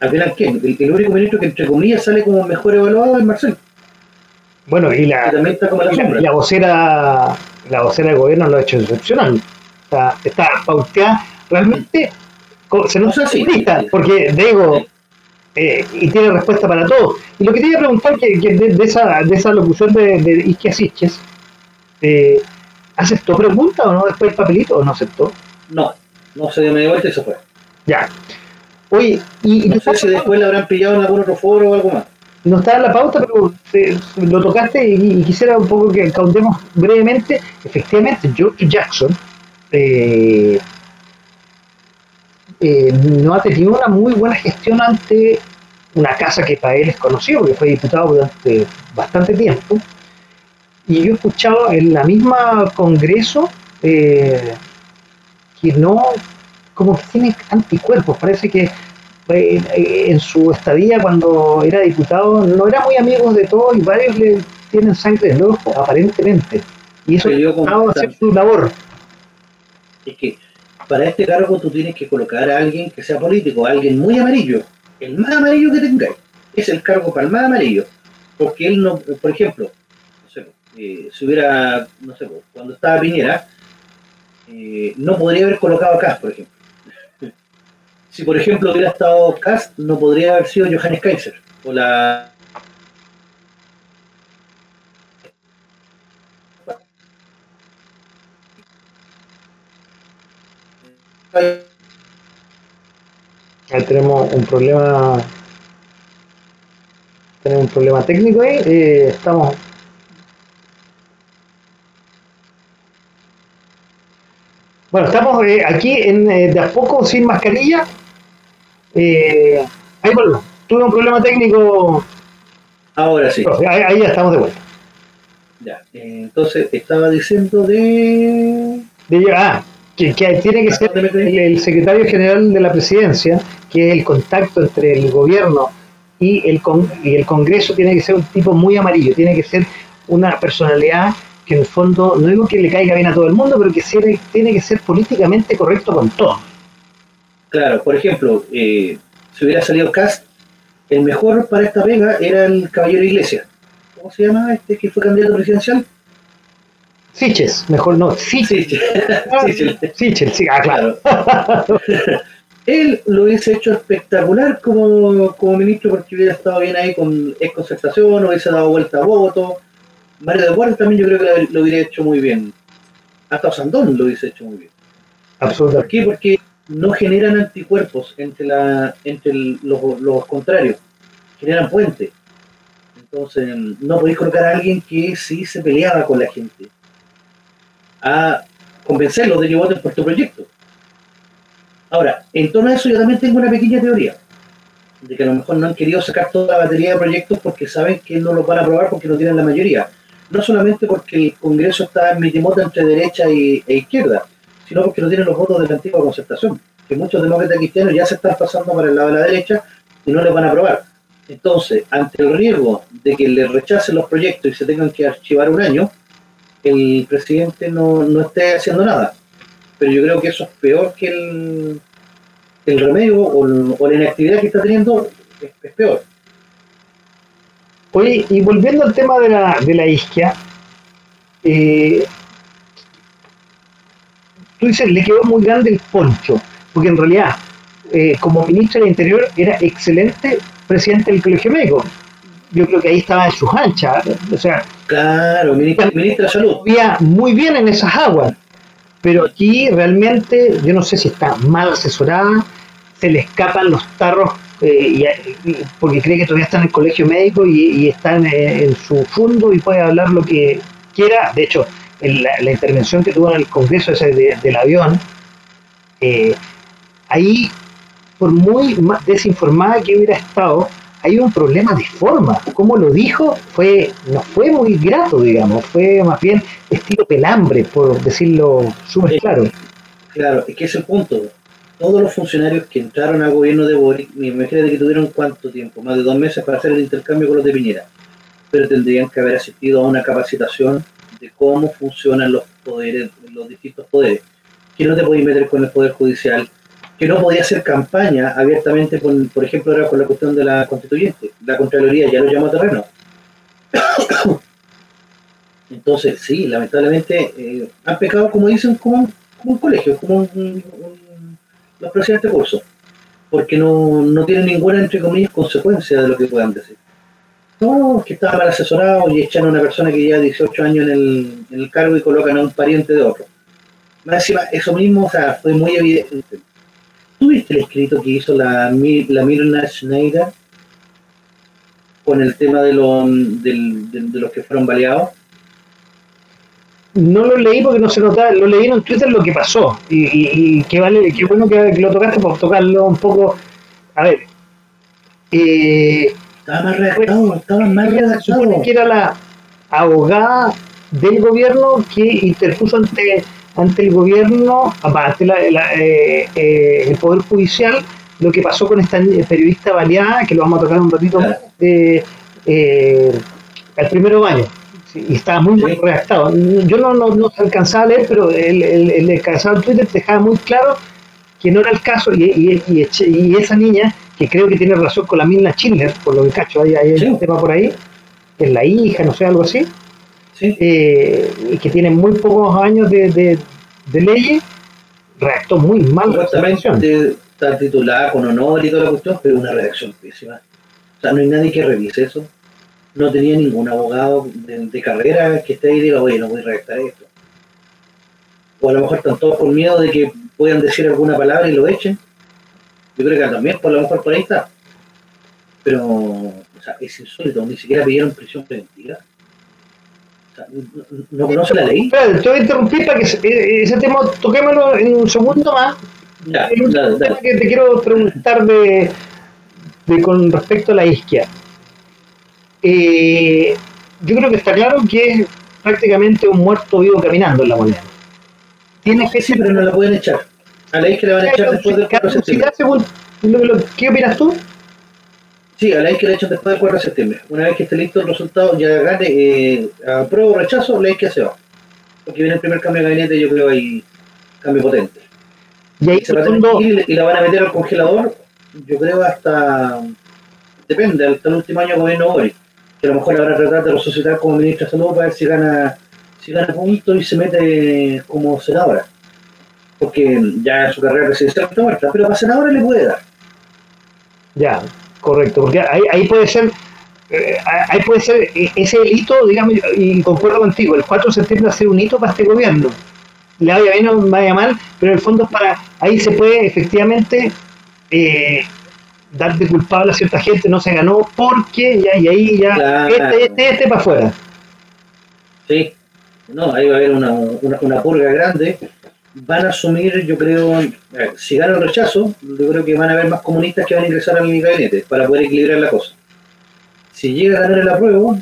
Al final, ¿qué? El, el único ministro que, entre comillas, sale como mejor evaluado es Marcelo. Bueno, y la, la, vocera la vocera del gobierno lo ha hecho excepcional. Está, está pauteada realmente se nos hace porque digo eh, y tiene respuesta para todo. Y lo que te iba a preguntar que, de, esa, de esa locución de, de Isquia Siches, eh, ¿aceptó pregunta o no después el papelito o no aceptó? No, no se dio media vuelta y se fue. Ya. Oye, y, no sé si después la habrán pillado en algún otro foro o algo más no está en la pauta, pero lo tocaste y, quisiera un poco que contemos brevemente. Efectivamente, George Jackson eh, eh, no ha tenido una muy buena gestión ante una casa que para él es conocido, que fue diputado durante bastante tiempo. Y yo he escuchado en la misma Congreso eh, que no, como que tiene anticuerpos, parece que eh, en su estadía cuando era diputado no era muy amigo de todos y varios le tienen sangre en ojo, aparentemente. Y eso ha hacer su labor. Es que para este cargo tú tienes que colocar a alguien que sea político, alguien muy amarillo, el más amarillo que tengáis. Es el cargo para el más amarillo. Porque él no, por ejemplo, no sé, eh, si hubiera, no sé, cuando estaba Piñera, eh, no podría haber colocado acá, por ejemplo si por ejemplo hubiera estado Cast, no podría haber sido Johannes Kaiser. O la. Ahí tenemos un problema. Tenemos un problema técnico ahí. Eh, estamos. Bueno, estamos eh, aquí en, eh, de a poco sin mascarilla eh, ahí volvemos. Tuve un problema técnico. Ahora sí. Ahí, ya estamos de vuelta. Ya, entonces estaba diciendo de. de ah, que, tiene que ser el, secretario general de la presidencia, que es el contacto entre el gobierno y el, y el Congreso, tiene que ser un tipo muy amarillo, tiene que ser una personalidad que en el fondo, no digo que le caiga bien a todo el mundo, pero que tiene que ser políticamente correcto con todo. Claro, por ejemplo, eh, si hubiera salido Cast, el mejor para esta pega era el Caballero Iglesias. ¿Cómo se llama este que fue candidato presidencial? Siches, mejor no, Siches. Siches, sí, ah, claro. Él lo hubiese hecho espectacular como, ministro porque hubiera estado bien ahí con concertación, hubiese dado vuelta a voto. Mario de Juárez también yo creo que lo, hubiera hecho muy bien. Hasta Osandón lo hubiese hecho muy bien. Absolutamente. ¿Por qué? Porque no generan anticuerpos entre, la, entre los, contrarios, generan puentes. Entonces, no podéis colocar a alguien que sí se peleaba con la gente a convencerlos de que voten por tu proyecto. Ahora, en torno a eso yo también tengo una pequeña teoría, de que a lo mejor no han querido sacar toda la batería de proyectos porque saben que no los van a aprobar porque no tienen la mayoría. No solamente porque el Congreso está en mitimoto entre derecha e izquierda, sino porque no tienen los votos de la antigua concertación, que muchos demócratas cristianos ya se están pasando para el lado de la derecha y no les van a aprobar. Entonces, ante el riesgo de que les rechacen los proyectos y se tengan que archivar un año, el presidente no, no esté haciendo nada. Pero yo creo que eso es peor que el, el remedio o, la inactividad que está teniendo, es, peor. Oye, y volviendo al tema de la, de la isquia, eh, tú dices, le quedó muy grande el poncho, porque en realidad, eh, como ministro del Interior, era excelente presidente del Colegio Médico. Yo creo que ahí estaba en sus anchas. O sea, claro, ministra, ministra de Salud. Vivía muy bien en esas aguas, pero aquí realmente yo no sé si está mal asesorada, se le escapan los tarros eh, porque cree que todavía está en el colegio médico y, está en, su fondo y puede hablar lo que quiera. De hecho, en la, intervención que tuvo en el Congreso ese del avión, eh, ahí, por muy desinformada que hubiera estado, hay un problema de forma. Como lo dijo, fue no fue muy grato, digamos, fue más bien estilo pelambre, por decirlo súper claro. Claro, es que es el punto. Todos los funcionarios que entraron al gobierno de Boric, imagínate que tuvieron cuánto tiempo, más de dos meses para hacer el intercambio con los de Piñera, pero tendrían que haber asistido a una capacitación de cómo funcionan los poderes, los distintos poderes. Que no te podéis meter con el poder judicial, que no podía hacer campaña abiertamente, con, por ejemplo, ahora con la cuestión de la constituyente. La Contraloría ya lo llamó a terreno. Entonces, sí, lamentablemente eh, han pecado, como dicen, como, un colegio, como los presidentes de curso, porque no, no tienen ninguna, entre comillas, consecuencia de lo que puedan decir. No, que estaba mal asesorado y echan a una persona que lleva 18 años en el, en el cargo y colocan a un pariente de otro. Más encima, eso mismo, o sea, fue muy evidente ¿Tuviste el escrito que hizo la, la Mirna Schneider con el tema de, los de, los que fueron baleados? No lo leí porque no se notaba, lo leí en Twitter lo que pasó. Y, qué vale, qué bueno que, lo tocaste por tocarlo un poco. A ver. Eh, estaba más redactado, estaba más redactado. que era la abogada del gobierno que interpuso ante ante el gobierno, aparte eh, eh, el Poder Judicial, lo que pasó con esta periodista baleada, que lo vamos a tocar un ratito más, eh, el primero baño. y estaba muy redactado. Yo no, no, alcanzaba a leer, pero el, el, el descansado Twitter dejaba muy claro que no era el caso y, y, esa niña, que creo que tiene razón con la Milna Schindler, por lo que cacho, hay, hay un tema por ahí, es la hija, no sé, algo así, eh, que tiene muy pocos años de, de, de leyes, redactó muy mal la Está titulada con honor y toda la cuestión, pero una redacción pésima. O sea, no hay nadie que revise eso. No tenía ningún abogado de, carrera que esté ahí y diga, oye, no voy a redactar esto. O a lo mejor están todos con miedo de que puedan decir alguna palabra y lo echen. Yo creo que también, por lo mejor por ahí está. Pero, o sea, es insólito, ni siquiera pidieron prisión preventiva no conoce la ley. Espera, te voy a interrumpir para que eh, ese tema toquémoslo en un segundo más. Ya, que te quiero preguntar de, con respecto a la isquia. Eh, yo creo que está claro que es prácticamente un muerto vivo caminando en la moneda. Tiene que ser, pero no la pueden echar. A la isquia la van a echar después del 4 de septiembre. ¿Qué opinas tú? Sí, a la ley que le echan después del 4 de septiembre. Una vez que esté listo el resultado, ya gane, eh, apruebo o rechazo, la que se va. Porque viene el primer cambio de gabinete, yo creo que hay cambio potente. Y, ahí se va a y la van a meter al congelador, yo creo hasta, depende, hasta el último año gobierno Boris. Que a lo mejor habrá tratado de resucitar como ministro de salud para ver si gana, si gana punto y se mete como senadora. Porque ya su carrera presidencial está muerta, pero para senadora le puede dar. Ya, Correcto, porque ahí, ahí puede ser eh, ahí puede ser eh, ese hito, digamos, y concuerdo contigo, el 4 de septiembre va a ser un hito para este gobierno. Le vaya bien o vaya mal, pero en el fondo para ahí se puede efectivamente eh, dar de culpable a cierta gente, no se ganó porque ya, y ahí ya, este, este, este para afuera. Sí, no, ahí va a haber una, una, una purga grande van a asumir, yo creo, si gana el rechazo, yo creo que van a haber más comunistas que van a ingresar a mi gabinete para poder equilibrar la cosa. Si llega a ganar el apruebo,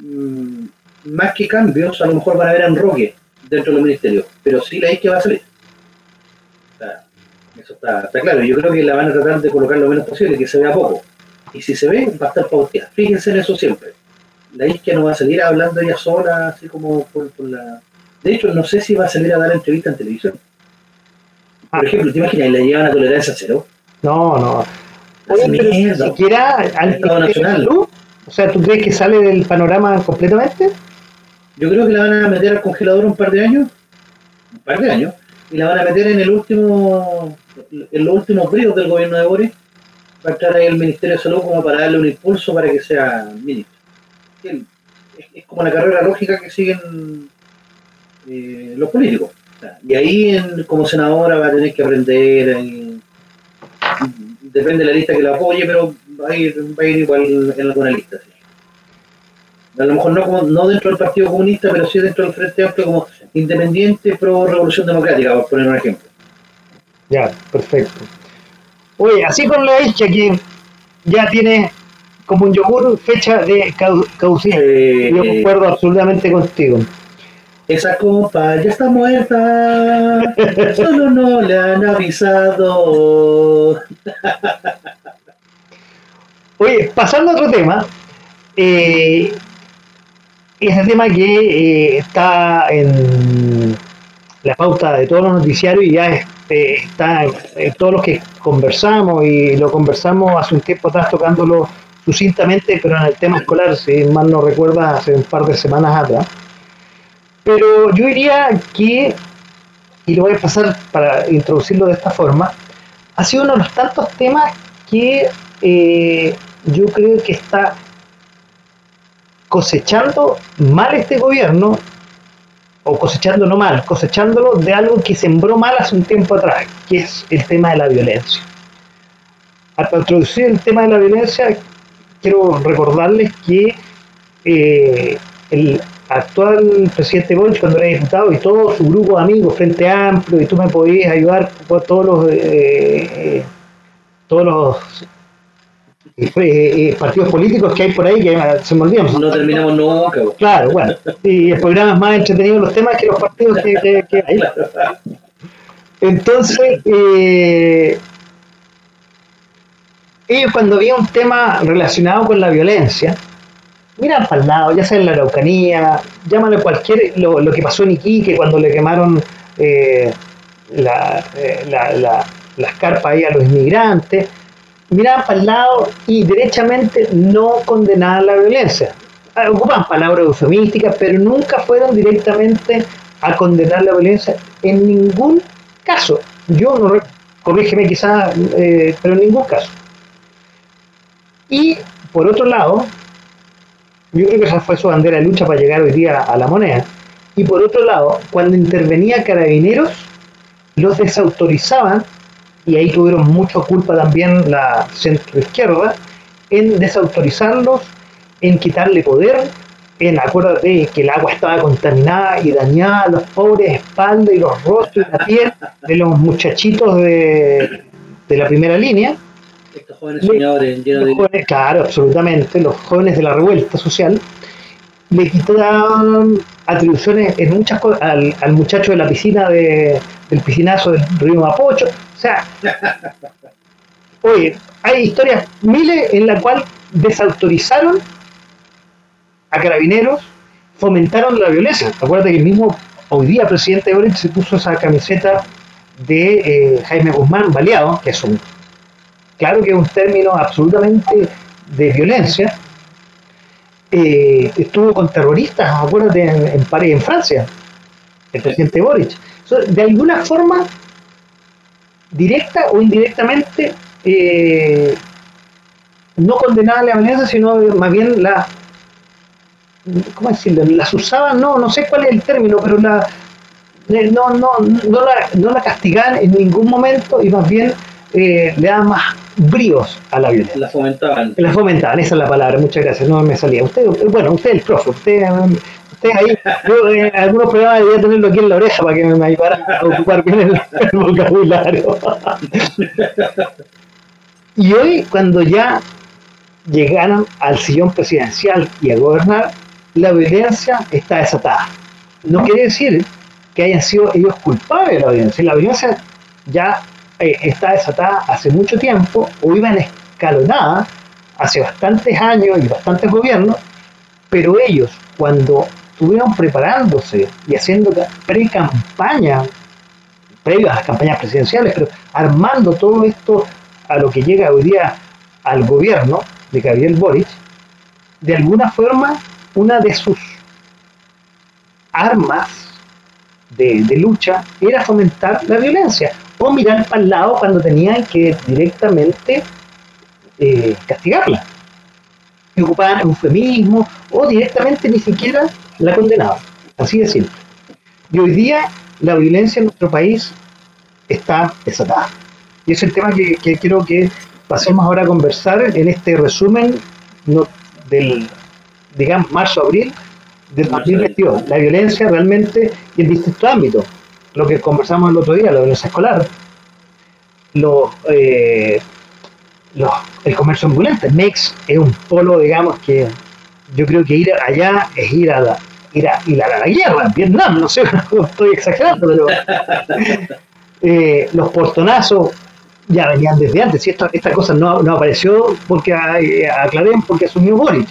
mm, más que cambios, a lo mejor van a haber enroque dentro del ministerio, pero sí la que va a salir. eso está, claro. Yo creo que la van a tratar de colocar lo menos posible, que se vea poco. Y si se ve, va a estar pauteada. Fíjense en eso siempre. La isquia no va a salir hablando ella sola, así como por la de hecho, no sé si va a salir a dar entrevista en televisión. Por ah. ejemplo, ¿te imaginas? ¿Le llevan a tolerancia cero? No, no. Oye, pero ni siquiera al nacional. O sea, ¿tú crees que sale del panorama completamente? Yo creo que la van a meter al congelador un par de años. Un par de años. Y la van a meter en el último. En los últimos bríos del gobierno de Boris. va a entrar ahí el Ministerio de Salud como para darle un impulso para que sea ministro. Es, es como la carrera lógica que siguen eh, los políticos. Y ahí en, como senadora va a tener que aprender, depende de la lista que la apoye, pero va a ir, va a ir igual en alguna lista. A lo mejor no, como, no dentro del Partido Comunista, pero sí dentro del Frente Amplio como independiente pro Revolución Democrática, por poner un ejemplo. Ya, perfecto. Oye, así con la hecha que ya tiene como un yogur fecha de caducidad. Eh, Yo concuerdo absolutamente contigo. Esa copa ya está muerta, solo no le han avisado. Oye, pasando a otro tema, eh, ese tema que eh, está en la pauta de todos los noticiarios y ya eh, está en, todos los que conversamos y lo conversamos hace un tiempo atrás tocándolo sucintamente, pero en el tema escolar, si mal no recuerda, hace un par de semanas atrás. Pero yo diría que, y lo voy a pasar para introducirlo de esta forma, ha sido uno de los tantos temas que eh, yo creo que está cosechando mal este gobierno, o cosechando no mal, cosechándolo de algo que sembró mal hace un tiempo atrás, que es el tema de la violencia. Al introducir el tema de la violencia, quiero recordarles que eh, el actual presidente Boric, cuando era diputado, y todo su grupo de amigos, Frente Amplio, y tú me podías ayudar con todos los, eh, eh, todos los partidos políticos que hay por ahí, que se me olvidan. No terminamos nunca. Claro, bueno. Y el programa es más entretenido los temas que los partidos que, que hay. Entonces, eh, ellos cuando había un tema relacionado con la violencia, miran para el lado, ya sea en la Araucanía, llámale cualquier, lo, lo que pasó en Iquique cuando le quemaron eh, la, eh, la, la, las carpas ahí a los inmigrantes, miraban para el lado y derechamente no condenaban la violencia. Ah, ocupan palabras eufemísticas, pero nunca fueron directamente a condenar la violencia en ningún caso. Yo no, corrígeme quizás, eh, pero en ningún caso. Y por otro lado, yo creo que esa fue su bandera de lucha para llegar hoy día a la moneda. Y por otro lado, cuando intervenía carabineros, los desautorizaban, y ahí tuvieron mucha culpa también la centro izquierda, en desautorizarlos, en quitarle poder, en acuérdate que el agua estaba contaminada y dañada los pobres espaldas y los rostros y la piel de los muchachitos de, de la primera línea estos jóvenes soñadores llenos de... claro, absolutamente, los jóvenes de la revuelta social, le quitaron atribuciones en muchas cosas al, al, muchacho de la piscina de, del piscinazo del río Mapocho. O sea, oye, hay historias miles en la cual desautorizaron a carabineros, fomentaron la violencia. Acuérdate que el mismo hoy día presidente Boric se puso esa camiseta de eh, Jaime Guzmán baleado, que es un claro que es un término absolutamente de violencia, eh, estuvo con terroristas, acuérdate, en, en París, en Francia, el presidente Boric. de alguna forma, directa o indirectamente, eh, no condenaba la violencia, sino más bien la, ¿cómo decirlo? Las usaban, no, no sé cuál es el término, pero la, no, no, no, la, no la castigaban en ningún momento y más bien eh, le daban más bríos a la violencia. La fomentaban. La fomentaban, esa es la palabra, muchas gracias, no me salía. Usted, bueno, usted es el profe, usted, usted ahí, yo en algunos programas debía tenerlo aquí en la oreja para que me ayudara a ocupar bien el, el vocabulario. y hoy, cuando ya llegaron al sillón presidencial y a gobernar, la violencia está desatada. No quiere decir que hayan sido ellos culpables de la violencia. La violencia ya eh, está desatada hace mucho tiempo o iban escalonada hace bastantes años y bastantes gobiernos, pero ellos cuando estuvieron preparándose y haciendo pre-campaña, previo a las campañas presidenciales, pero armando todo esto a lo que llega hoy día al gobierno de Gabriel Boric, de alguna forma una de sus armas de, lucha era fomentar la violencia o mirar para el lado cuando tenían que directamente eh, castigarla. Y ocupaban eufemismo o directamente ni siquiera la condenaban. Así de simple. Y hoy día la violencia en nuestro país está desatada. Y es el tema que, que quiero que pasemos ahora a conversar en este resumen del, digamos, marzo-abril del 2022. La violencia realmente en distintos ámbitos. Lo que conversamos el otro día, la violencia escolar, los, eh, el comercio ambulante. MEX es un polo, digamos, que yo creo que ir allá es ir a la, ir a, ir a la guerra, Vietnam, no sé, estoy exagerando, pero eh, los portonazos ya venían desde antes, y esta, esta cosa no, no apareció porque eh, aclaré porque asumió Boric.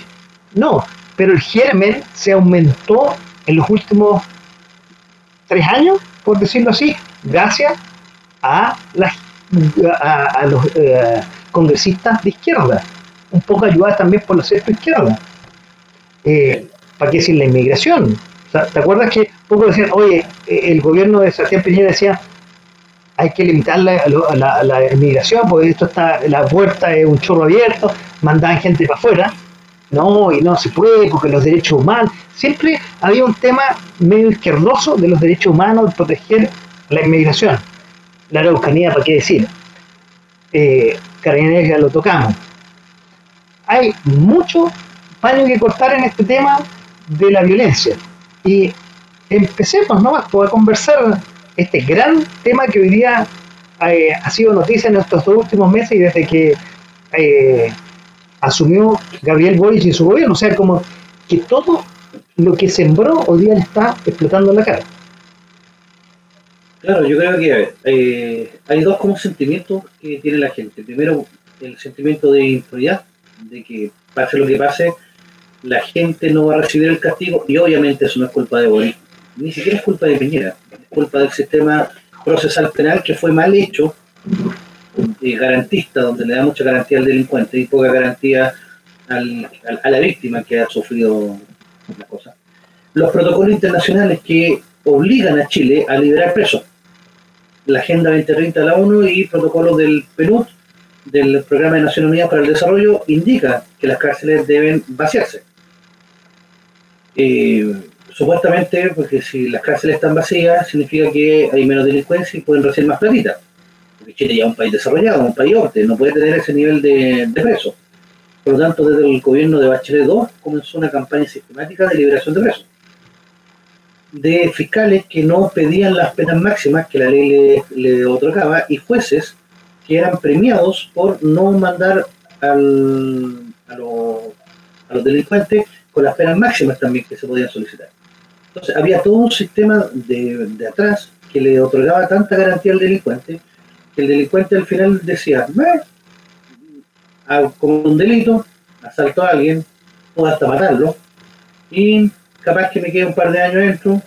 No, pero el germen se aumentó en los últimos tres años, por decirlo así, gracias a, las, a, los eh, congresistas de izquierda, un poco ayudadas también por la centro izquierda. Eh, ¿Para qué decir la inmigración? ¿Te acuerdas que poco decían, oye, eh, el gobierno de Sebastián Piñera decía, hay que limitar la, la, la, inmigración, porque esto está, la puerta es un chorro abierto, mandaban gente para afuera, no, y no se puede porque los derechos humanos. Siempre había un tema medio izquierdoso de los derechos humanos, de proteger la inmigración. La Araucanía, ¿para qué decir? Eh, ya lo tocamos. Hay mucho paño que cortar en este tema de la violencia. Y empecemos nomás a conversar este gran tema que hoy día eh, ha sido noticia en estos dos últimos meses y desde que eh, asumió Gabriel Boric y su gobierno. O sea, como que todo lo que sembró hoy día le está explotando en la cara. Claro, yo creo que eh, hay dos como sentimientos que tiene la gente. Primero, el sentimiento de impunidad, de que pase lo que pase, la gente no va a recibir el castigo y obviamente eso no es culpa de Boric, ni siquiera es culpa de Piñera, es culpa del sistema procesal penal que fue mal hecho garantista, donde le da mucha garantía al delincuente y poca garantía al, a la víctima que ha sufrido la cosa. Los protocolos internacionales que obligan a Chile a liberar presos. La Agenda 2030 de la ONU y protocolos del PNUD, del Programa de Naciones Unidas para el Desarrollo, indica que las cárceles deben vaciarse. Eh, supuestamente, porque si las cárceles están vacías, significa que hay menos delincuencia y pueden recibir más platita. Chile ya es un país desarrollado, un país orte, no puede tener ese nivel de, presos. Por lo tanto, desde el gobierno de Bachelet II comenzó una campaña sistemática de liberación de presos. De fiscales que no pedían las penas máximas que la ley le, otorgaba y jueces que eran premiados por no mandar al, a, los delincuentes con las penas máximas también que se podían solicitar. Entonces, había todo un sistema de, de atrás que le otorgaba tanta garantía al delincuente el delincuente al final decía, como un delito, asalto a alguien, puedo hasta matarlo, y capaz que me quede un par de años dentro,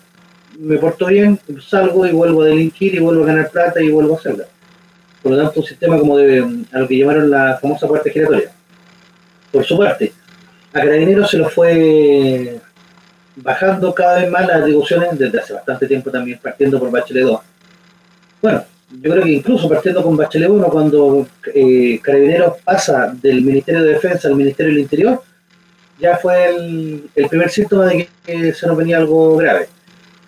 me porto bien, salgo y vuelvo a delinquir y vuelvo a ganar plata y vuelvo a hacerla. Por lo tanto, un sistema como de a lo que llamaron la famosa parte giratoria. Por su parte, a Carabineros se lo fue bajando cada vez más las atribuciones desde hace bastante tiempo también, partiendo por Bachelet 2. Bueno, yo creo que incluso partiendo con Bachelet 1, cuando eh, Carabineros pasa del Ministerio de Defensa al Ministerio del Interior, ya fue el, primer síntoma de que, se nos venía algo grave.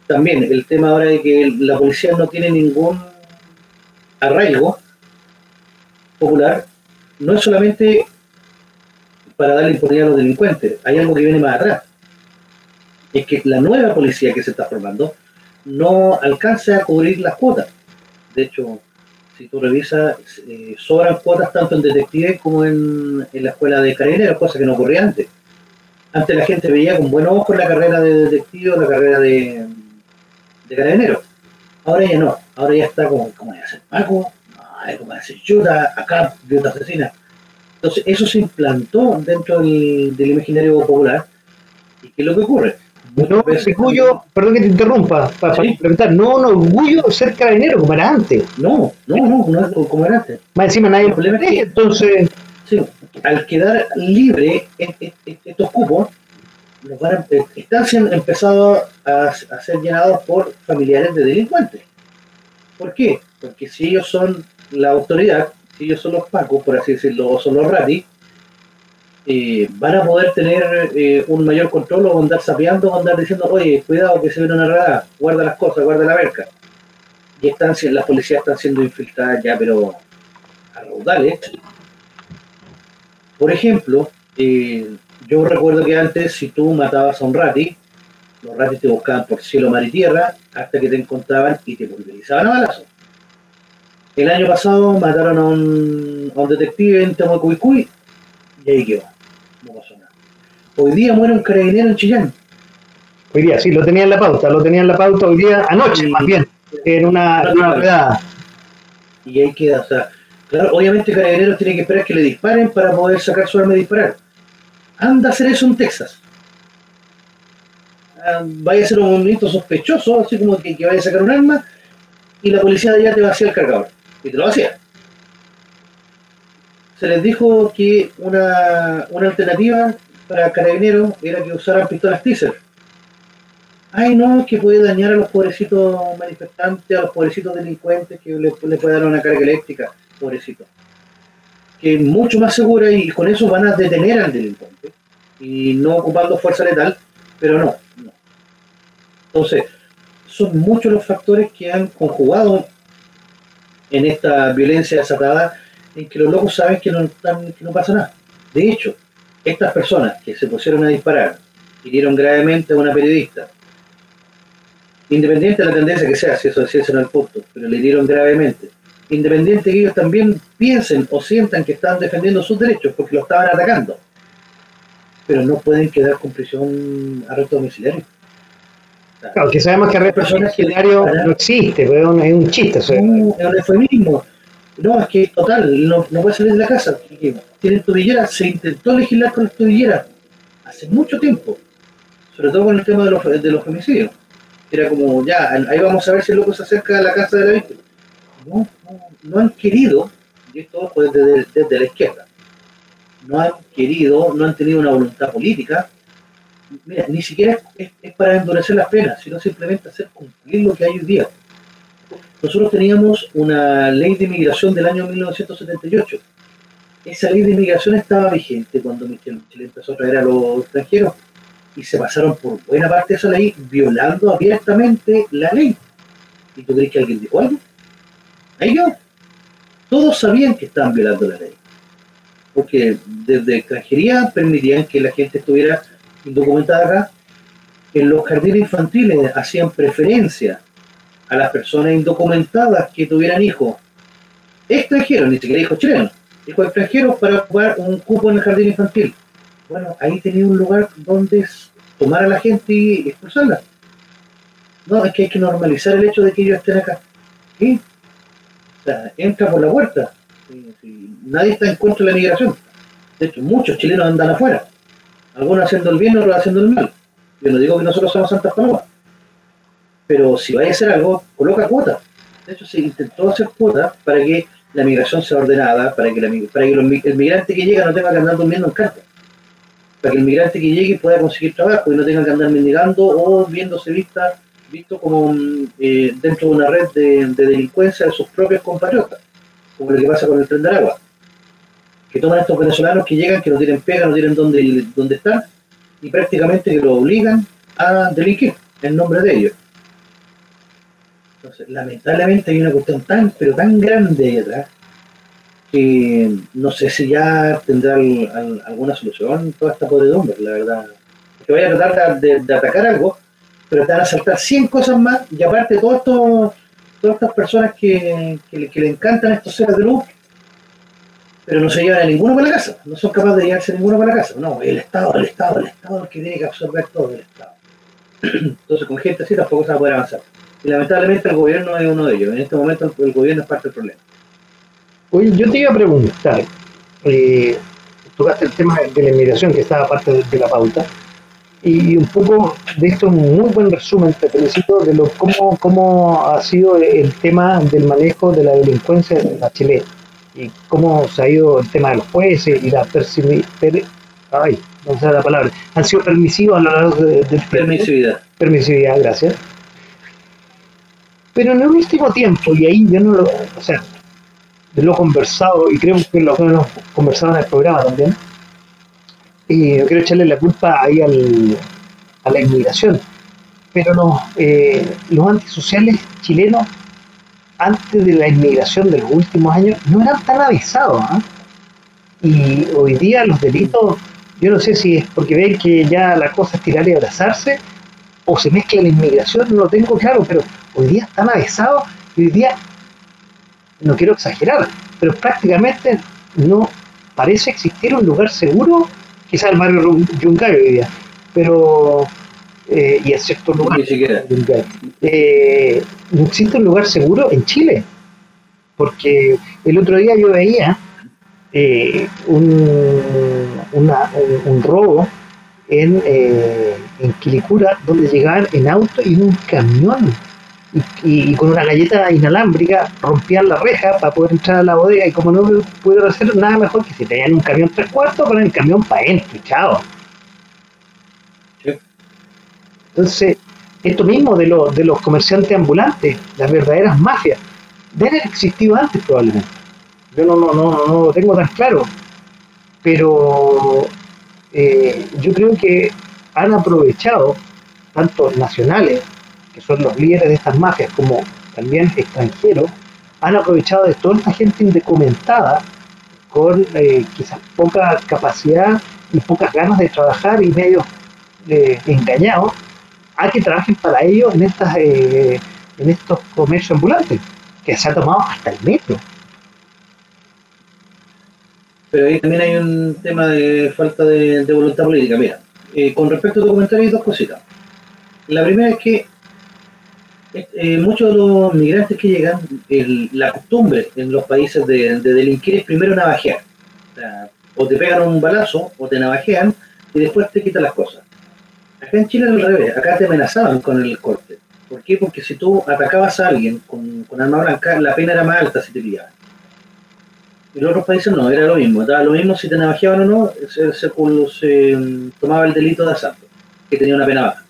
También el tema ahora de que la policía no tiene ningún arraigo popular, no es solamente para darle impunidad a los delincuentes, hay algo que viene más atrás. Es que la nueva policía que se está formando no alcanza a cubrir las cuotas de hecho, si tú revisas, eh, sobran cuotas tanto en detectives como en, la escuela de carabineros, cosa que no ocurría antes. Antes la gente veía con buenos ojos la carrera de detective la carrera de, de carabineros. Ahora ya no, ahora ya está como, ¿cómo es hacer Paco? No, como hacer Yuta, acá, Yuta asesina. Entonces, eso se implantó dentro del, del imaginario popular. ¿Y qué es lo que ocurre? No orgullo, perdón que te interrumpa, para, preguntar, no un orgullo ser carabinero como era antes. No, no, no, no como era antes. Más encima nadie problema es que, entonces. Sí, al quedar libre estos cupos, están siendo empezados a, a, ser llenados por familiares de delincuentes. ¿Por qué? Porque si ellos son la autoridad, si ellos son los pacos, por así decirlo, o son los ratis, eh, van a poder tener eh, un mayor control o andar sapeando o andar diciendo, oye, cuidado que se viene una redada, guarda las cosas, guarda la verca. Y están, las policías están siendo infiltradas ya, pero a raudales. Por ejemplo, eh, yo recuerdo que antes, si tú matabas a un rati, los ratis te buscaban por cielo, mar y tierra hasta que te encontraban y te pulverizaban a balazos. El año pasado mataron a un, a un detective en Temucuicuy y ahí quedó. Hoy día muere un carabinero en Chillán. Hoy día, sí, lo tenía en la pauta, lo tenía en la pauta hoy día, anoche más bien, en una, en una redada. Y ahí queda, o sea, claro, obviamente Carabineros tiene que esperar que le disparen para poder sacar su arma y disparar. Anda a hacer eso en Texas. Ah, vaya a ser un movimiento sospechoso, así como que, que vaya a sacar un arma y la policía de allá te va a hacer el cargador. Y te lo hacía. Se les dijo que una, una alternativa para carabineros era que usaran pistolas teaser. Ay, no, que puede dañar a los pobrecitos manifestantes, a los pobrecitos delincuentes, que le, le puede dar una carga eléctrica, pobrecito. Que es mucho más segura y con eso van a detener al delincuente. Y no ocupando fuerza letal, pero no. no. Entonces, son muchos los factores que han conjugado en esta violencia desatada en que los locos saben que no pasa nada. De hecho, estas personas que se pusieron a disparar, hirieron gravemente a una periodista, independiente de la tendencia que sea, si eso, si eso no es punto, pero le hirieron gravemente, independiente que ellos también piensen o sientan que están defendiendo sus derechos porque lo estaban atacando, pero no pueden quedar con prisión arresto domiciliario. Claro, que sabemos que arresto domiciliario no existe, es un chiste. No, es un eufemismo. No, es que total, no, no puede salir de la casa. Tienen tobillera, se intentó legislar con las tobilleras hace mucho tiempo, sobre todo con el tema de los, de los femicidios. Era como, ya, ahí vamos a ver si el loco se acerca a la casa de la víctima. No, no, no han querido, y esto pues desde, desde la izquierda, no han querido, no han tenido una voluntad política. Mira, ni siquiera es, es para endurecer las penas, sino simplemente hacer cumplir lo que hay hoy día. Nosotros teníamos una ley de inmigración del año 1978. Esa ley de inmigración estaba vigente cuando Chile empezó a traer a los extranjeros y se pasaron por buena parte de esa ley violando abiertamente la ley. ¿Y tú crees que alguien dijo algo? Ahí yo. Todos sabían que estaban violando la ley. Porque desde extranjería permitían que la gente estuviera indocumentada acá. En los jardines infantiles hacían preferencia a las personas indocumentadas que tuvieran hijos extranjeros, ni siquiera hijos chilenos, hijos extranjeros para ocupar un cupo en el jardín infantil. Bueno, ahí tenía un lugar donde tomar a la gente y expulsarla. No, es que hay que normalizar el hecho de que ellos estén acá. ¿Sí? O sea, entra por la puerta. Nadie está en contra de la migración. De hecho, muchos chilenos andan afuera. Algunos haciendo el bien, otros haciendo el mal. Yo no digo que nosotros somos Santas Palomas pero si vaya a hacer algo, coloca cuotas. De hecho, se intentó hacer cuotas para que la migración sea ordenada, para que, la, para que el migrante que llega no tenga que andar durmiendo en carta, para que el migrante que llegue pueda conseguir trabajo y no tenga que andar mendigando o viéndose vista, visto como eh, dentro de una red de, delincuencia de sus propios compatriotas, como lo que pasa con el tren de agua. Que toman estos venezolanos que llegan, que no tienen pega, no tienen dónde, dónde estar, y prácticamente que lo obligan a delinquir en nombre de ellos. Entonces, lamentablemente hay una cuestión tan, pero tan grande ahí atrás, que no sé si ya tendrá alguna solución toda esta podredumbre, la verdad. Que vaya a tratar de, atacar algo, pero te van a saltar 100 cosas más, y aparte todo esto, todas estas personas que, le encantan estos seres de luz, pero no se llevan a ninguno para la casa, no son capaces de llevarse a ninguno para la casa. No, el Estado, el Estado, el Estado es el que tiene que absorber todo el Estado. Entonces con gente así tampoco se va a poder avanzar. Y lamentablemente el gobierno es uno de ellos. En este momento el gobierno es parte del problema. Oye, yo te iba a preguntar, eh, tocaste el tema de la inmigración que estaba parte de, la pauta, y un poco de esto, un muy buen resumen, te felicito, de lo cómo, cómo ha sido el tema del manejo de la delincuencia en la Chile y cómo se ha ido el tema de los jueces y la ay, no sé la palabra, han sido permisivos a lo largo de, de permisividad. Permisividad, gracias pero en el último tiempo, y ahí yo no lo. O sea, lo conversado, y creo que lo hemos conversado en el programa también, y no quiero echarle la culpa ahí al, a la inmigración, pero los, eh, los antisociales chilenos antes de la inmigración de los últimos años no eran tan avisados. ¿ah? Y hoy día los delitos, yo no sé si es porque ven que ya la cosa es tirar y abrazarse, o se mezcla la inmigración, no lo tengo claro, pero hoy día están avisados y hoy día, no quiero exagerar, pero prácticamente no parece existir un lugar seguro, quizás el barrio Yungay hoy día, pero eh, y el sexto lugar. Eh, no existe un lugar seguro en Chile, porque el otro día yo veía eh, un, un, robo en, en Quilicura donde llegaban en auto y en un camión y, con una galleta inalámbrica rompían la reja para poder entrar a la bodega y como no pudieron hacer nada mejor que si tenían un camión tres cuartos poner el camión para adentro, chao. Entonces, esto mismo de, de los comerciantes ambulantes, las verdaderas mafias, deben haber existido antes probablemente. Yo no, no, no, no lo tengo tan claro, pero eh, yo creo que han aprovechado, tanto nacionales, que son los líderes de estas mafias, como también extranjeros, han aprovechado de toda esta gente indocumentada, con eh, quizás poca capacidad y pocas ganas de trabajar y medio eh, engañados, a que trabajen para ellos en estas eh, en estos comercios ambulantes, que se ha tomado hasta el metro. Pero ahí también hay un tema de falta de, voluntad política. Mira, eh, con respecto a tu comentario hay dos cositas. La primera es que eh, muchos de los migrantes que llegan, la costumbre en los países de, delinquir es primero navajear. O, o te pegan un balazo o te navajean y después te quitan las cosas. Acá en Chile era al revés, acá te amenazaban con el corte. ¿Por qué? Porque si tú atacabas a alguien con, con arma blanca, la pena era más alta si te pillaban. En otros países no, era lo mismo. Daba lo mismo si te navajeaban o no, se, se, se, tomaba el delito de asalto, que tenía una pena baja.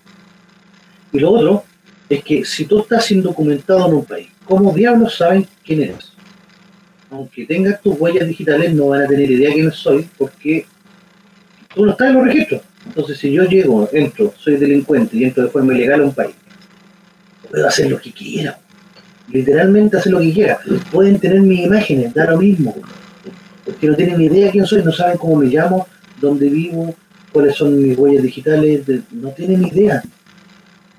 Y lo otro es que si tú estás indocumentado en un país, ¿cómo diablos saben quién eres? Aunque tengas tus huellas digitales, no van a tener idea quién soy, porque tú no estás en los registros. Entonces, si yo llego, entro, soy delincuente y entro de forma ilegal a un país, puedo hacer lo que quiera. Literalmente hacer lo que quiera. Pueden tener mis imágenes, da lo mismo. Porque no tienen ni idea quién soy, no saben cómo me llamo, dónde vivo, cuáles son mis huellas digitales, no tienen ni idea.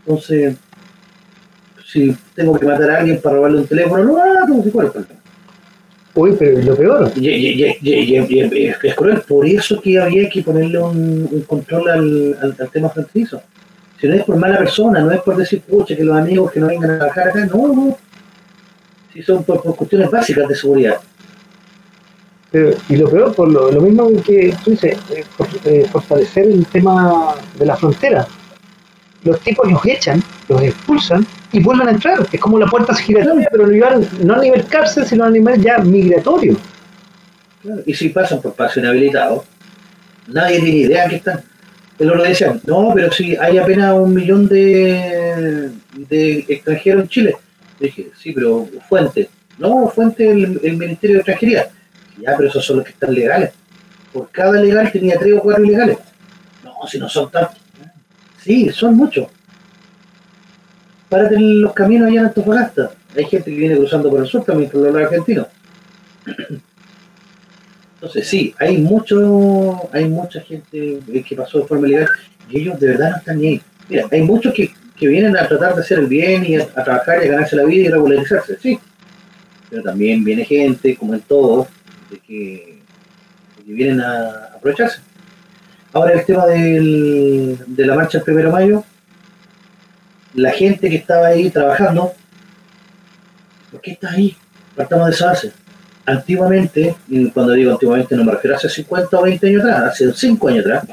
Entonces, si tengo que matar a alguien para robarle un teléfono, no ah, como si fuera Uy, pero lo peor. es cruel, por eso que había que ponerle un, control al, al, tema fronterizo. Si no es por mala persona, no es por decir, pucha, que los amigos que no vengan a trabajar acá, no, no. Si son por, cuestiones básicas de seguridad. y lo peor, por lo, mismo que tú dices, eh, eh, fortalecer el tema de la frontera. Los tipos los echan, los expulsan y vuelven a entrar. Es como la puerta giratoria, pero no a nivel cárcel, sino a nivel ya migratorio. Y si pasan por espacio inhabilitado, nadie tiene idea que están. El otro decían, no, pero si hay apenas un millón de, de extranjeros en Chile. Dije, sí, pero fuente. No, fuente el, el Ministerio de Extranjería. Ya, pero esos son los que están legales. Por cada legal tenía tres o cuatro ilegales. No, si no son tantos. Sí, son muchos párate los caminos allá en Antofagasta. Hay gente que viene cruzando por el sur también, por los argentino. Entonces sí, hay mucho, hay mucha gente que pasó de forma ilegal y ellos de verdad no están ni ahí. Mira, hay muchos que, vienen a tratar de hacer el bien y a, trabajar y a ganarse la vida y regularizarse, sí. Pero también viene gente, como en todo, de que, vienen a aprovecharse. Ahora el tema del, de la marcha del primero de mayo, la gente que estaba ahí trabajando, ¿por qué está ahí? Partamos de esa base. Antiguamente, y cuando digo antiguamente no me refiero a hace 50 o 20 años atrás, hace 5 años atrás,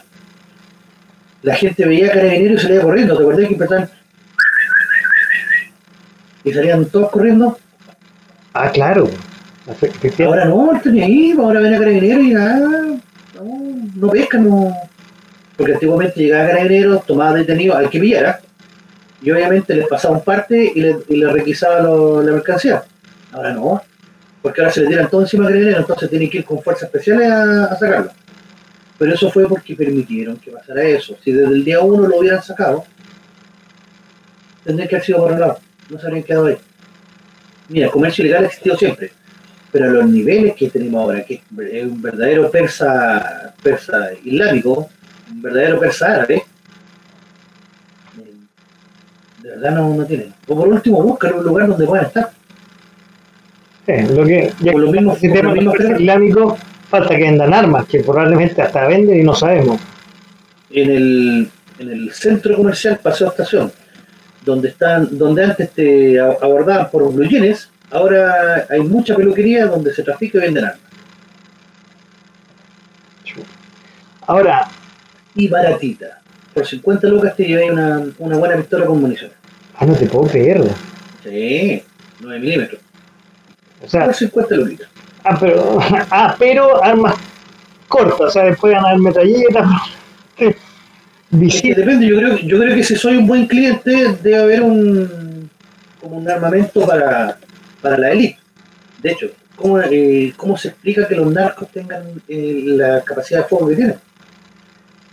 la gente veía carabineros y salía corriendo. ¿Te acuerdas que empezaban? Y salían todos corriendo. Ah, claro. Ahora no, están ahí, ahora ven a carabineros y nada, no, no pescan, no. Porque antiguamente llegaba carabineros, tomaba detenido al que pillara y obviamente les pasaba un parte y les, requisaba la mercancía. Ahora no. porque ahora se le tiran todo encima a Carabineros, entonces tienen que ir con fuerzas especiales a, a sacarlo. Pero eso fue porque permitieron que pasara eso. Si desde el día uno lo hubieran sacado, tendrían que haber sido por lado. No se habrían quedado ahí. Mira, el comercio ilegal ha existido siempre, pero los niveles que tenemos ahora, que es un verdadero persa, persa islámico, un verdadero persa árabe, de verdad no, no tienen. O por último, buscan un lugar donde puedan estar. Sí, lo que ya el mismos del temas. islámico falta que vendan armas, que probablemente hasta venden y no sabemos. en el, en el centro comercial Paseo Estación, donde están, donde antes te abordaban por blue jeans, ahora hay mucha peluquería donde se trafica y venden armas. Ahora, Y baratita. Por 50 lucas te llevé una, una buena pistola con munición. ah, no te puedo creerlo. Sí, 9 milímetros. O sea, Por 50 lucas. ah, pero, ah, pero armas cortas, o sea, después van a haber metralletas. Es que depende, yo creo, yo creo que si soy un buen cliente debe haber un como un armamento para, para la élite. De hecho, ¿cómo, eh, ¿cómo se explica que los narcos tengan eh, la capacidad de fuego que tienen?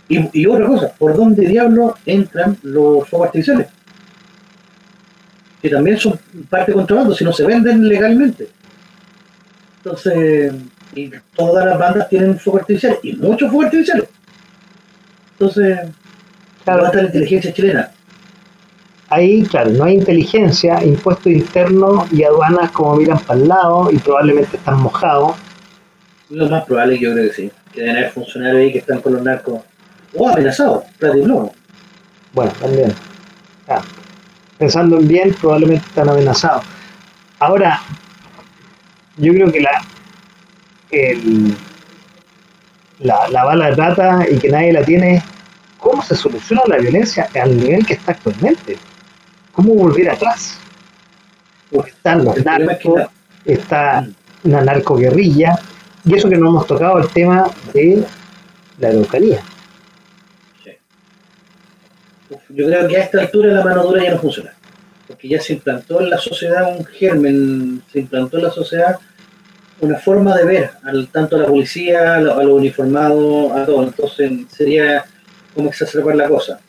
Y, y otra cosa, ¿por dónde diablos entran los fuegos artificiales? Que también son parte de contrabando, si no se venden legalmente. Entonces, y todas las bandas tienen fuego artificial, y muchos fuegos artificiales. Entonces, Claro. ¿Dónde está la inteligencia chilena? Ahí, claro, no hay inteligencia, impuestos internos y aduanas como miran para el lado y probablemente están mojados. Lo más probable yo creo que sí. Que deben haber funcionarios ahí que están con los narcos. O amenazados, plata y plomo. Bueno, también. Ah, pensando en bien, probablemente están amenazados. Ahora, yo creo que la, el- la, la bala de plata y que nadie la tiene, ¿cómo se soluciona la violencia al nivel que está actualmente? ¿Cómo volver atrás? Porque están los narcos, está una narcoguerrilla, y eso que no hemos tocado el tema de la Araucanía. Uf, yo creo que a esta altura la mano dura ya no funciona. Porque ya se implantó en la sociedad un germen, se implantó en la sociedad una forma de ver al, tanto a la policía, a, lo- a los uniformados, a todo. Entonces sería como exacerbar la cosa.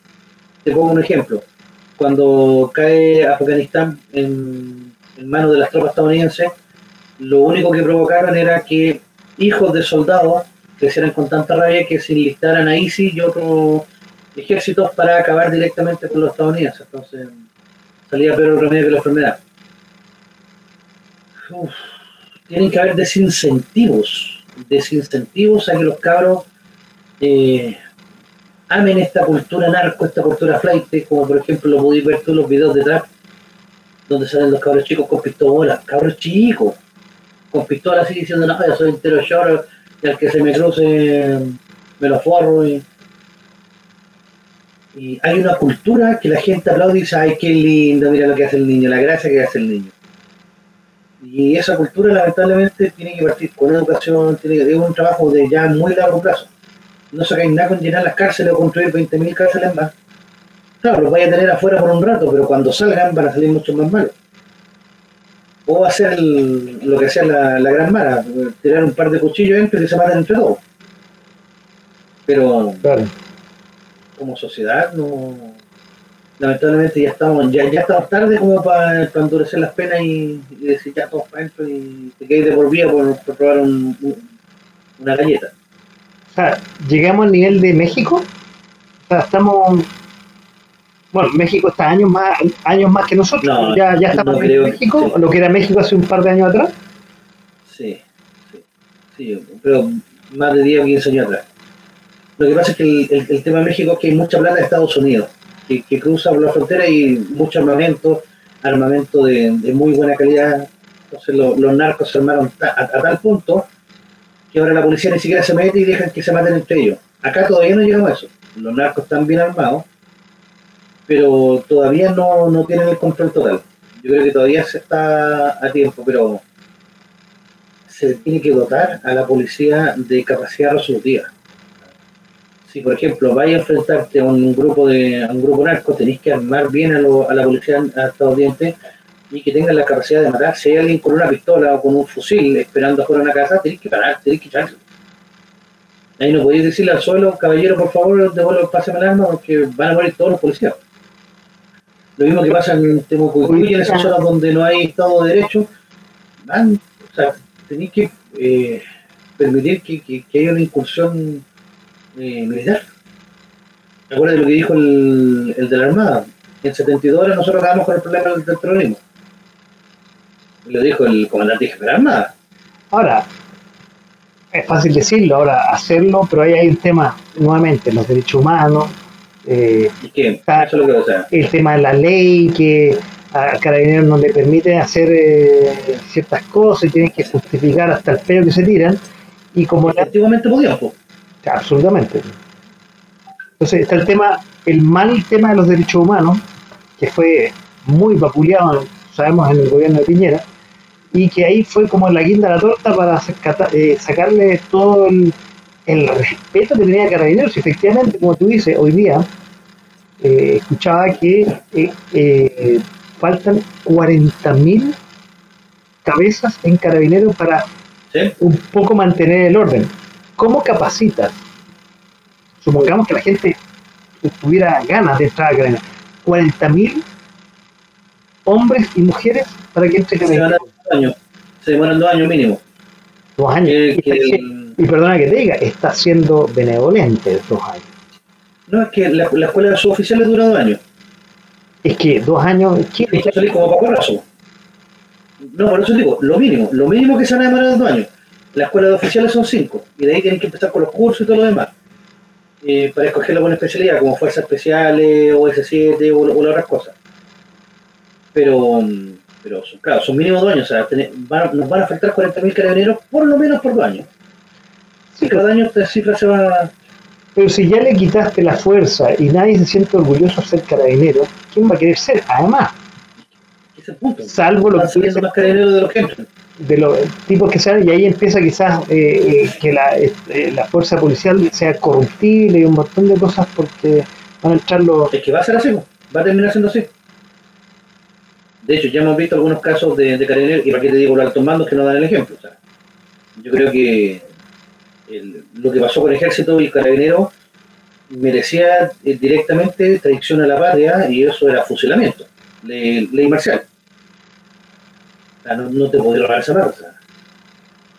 Te pongo un ejemplo. Cuando cae Afganistán en, manos de las tropas estadounidenses, lo único que provocaron era que hijos de soldados crecieran con tanta rabia que se enlistaran a ISIS y otros ejércitos para acabar directamente con los estadounidenses. Entonces salía peor el remedio que la enfermedad. Tienen que haber desincentivos, desincentivos a que los cabros eh, amen esta cultura narco, esta cultura flight, como por ejemplo lo podéis ver tú en los videos de trap, donde salen los cabros chicos con pistolas, cabros chicos, con pistolas así diciendo, no, yo soy entero short, y al que se me cruce me lo forro y y hay una cultura que la gente aplaude y dice, ay, qué lindo, mira lo que hace el niño, la gracia que hace el niño. Y esa cultura lamentablemente tiene que partir con educación, tiene que es un trabajo de ya muy largo plazo. No sacáis nada con llenar las cárceles o construir 20.000 cárceles más. Claro, los vais a tener afuera por un rato, pero cuando salgan van a salir mucho más malos. O hacer el- lo que hacía la, la gran mara, tirar un par de cuchillos dentro y que se maten entre todos. Pero Claro. como sociedad no lamentablemente ya estamos ya, ya estamos tarde como para endurecer las penas y, y decir ya todos para adentro y te quedes de por vida por, por probar un- un- una galleta O sea, llegamos al nivel de México. O sea, estamos. Bueno, México está años más años más que nosotros. No, ya, ya estamos no en México, lo que era México hace un par de años atrás. sí, sí, sí, pero más de 10 o 15 años atrás lo que pasa es que el, el- el tema de México es que hay mucha plata de Estados Unidos que, que cruza por la frontera y mucho armamento armamento de, de muy buena calidad entonces lo- los narcos se armaron ta- a, a tal punto que ahora la policía ni siquiera se mete y dejan que se maten entre ellos. Acá todavía no llegamos a eso. Los narcos están bien armados, pero todavía no, no tienen el control total. Yo creo que todavía se está a tiempo, pero se tiene que dotar a la policía de capacidad resolutiva. Si, por ejemplo, vais a enfrentarte a un grupo de a un grupo narco, tenéis que armar bien a, lo- a la policía estadounidense y que tengan la capacidad de matar. Si hay alguien con una pistola o con un fusil esperando afuera de una casa, tenés que parar, tenés que echarlo. Ahí no podéis decirle al suelo, caballero, por favor, devuelvo, el arma porque van a morir todos los policías. Lo mismo que pasa en Temucuicui, en esas zonas donde no hay Estado de Derecho, van, o sea, tenéis que eh, permitir que, que, que, haya una incursión eh, militar. ¿Te de lo que dijo el, el de la Armada? En 72 horas nosotros acabamos con el problema del terrorismo. Lo dijo el comandante Armada. Ahora, es fácil decirlo, ahora hacerlo, pero ahí hay un tema, nuevamente, los derechos humanos. Eh, está, Eso es lo que, o sea. El tema de la ley que a Carabineros no le permite hacer eh, ciertas cosas y tienen que justificar hasta el pelo que se tiran. Y como antiguamente podían. Absolutamente. Entonces está el tema, el mal tema de los derechos humanos, que fue muy vapuleado, sabemos, en el gobierno de Piñera, y que ahí fue como la guinda de la torta para eh, sacarle todo el, respeto que tenía Carabineros. Y efectivamente, como tú dices, hoy día eh, escuchaba que eh, faltan 40.000 cabezas en Carabineros para un poco mantener el orden. ¿Cómo capacitas? Supongamos que la gente tuviera ganas de entrar a Carabineros. 40.000 hombres y mujeres para que entre Carabineros años. Se demoran dos años mínimo. Dos años. y, perdona que te diga, está siendo benevolente dos años. No, es que la, escuela de suboficiales dura dos años. Es que dos años. salir como pacorrazo. No, por eso digo, lo mínimo. Lo mínimo que se van a demorar dos años. La escuela de oficiales son cinco. Y de ahí tienen que empezar con los cursos y todo lo demás. Eh, para escoger la buena especialidad, como fuerzas especiales, OS7 o, o las otras cosas. Pero mm, pero claro, son mínimo dos años, o sea, nos van a afectar 40.000 carabineros por lo menos por dos años. Sí, cada año esta cifra se va... Pero si ya le quitaste la fuerza y nadie se siente orgulloso de ser carabinero, ¿quién va a querer ser? Además, ese punto. salvo los más carabineros de los que de los tipos que salen, y ahí empieza quizás eh, eh, que la, eh, la fuerza policial sea corruptible y un montón de cosas porque van a entrar los... Es que va a ser así, va a terminar siendo así. De hecho, ya hemos visto algunos casos de, de carabineros, y para qué te digo los altos mandos que no dan el ejemplo. yo creo que lo que pasó con el ejército y carabinero merecía eh, directamente traición a la patria y eso era fusilamiento, ley, marcial. no, te podía lograr esa parte.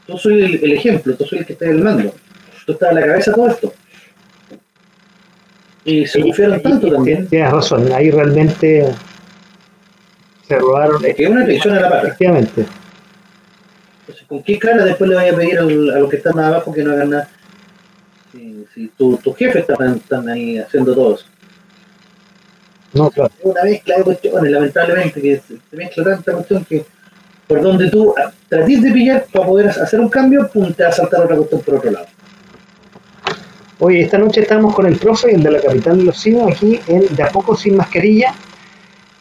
tú soy el, ejemplo, tú soy el que está en el mando. Tú estás en la cabeza todo esto. Y se confiaron tanto también. Tienes razón, ahí realmente se robaron. Es una traición a la patria. Efectivamente. Entonces, ¿con qué cara después le vaya a pedir a los que están más abajo que no hagan nada? Si, si tus tu jefes están, están, ahí haciendo todo eso. No, claro. Es una mezcla de cuestiones, lamentablemente, que se mezcla tanta cuestión que por donde tú trates de pillar para poder hacer un cambio, pum, te va a saltar otra cuestión por otro lado. Oye, esta noche estamos con el profe, el de la capital de los Sinos, aquí en De a poco sin mascarilla.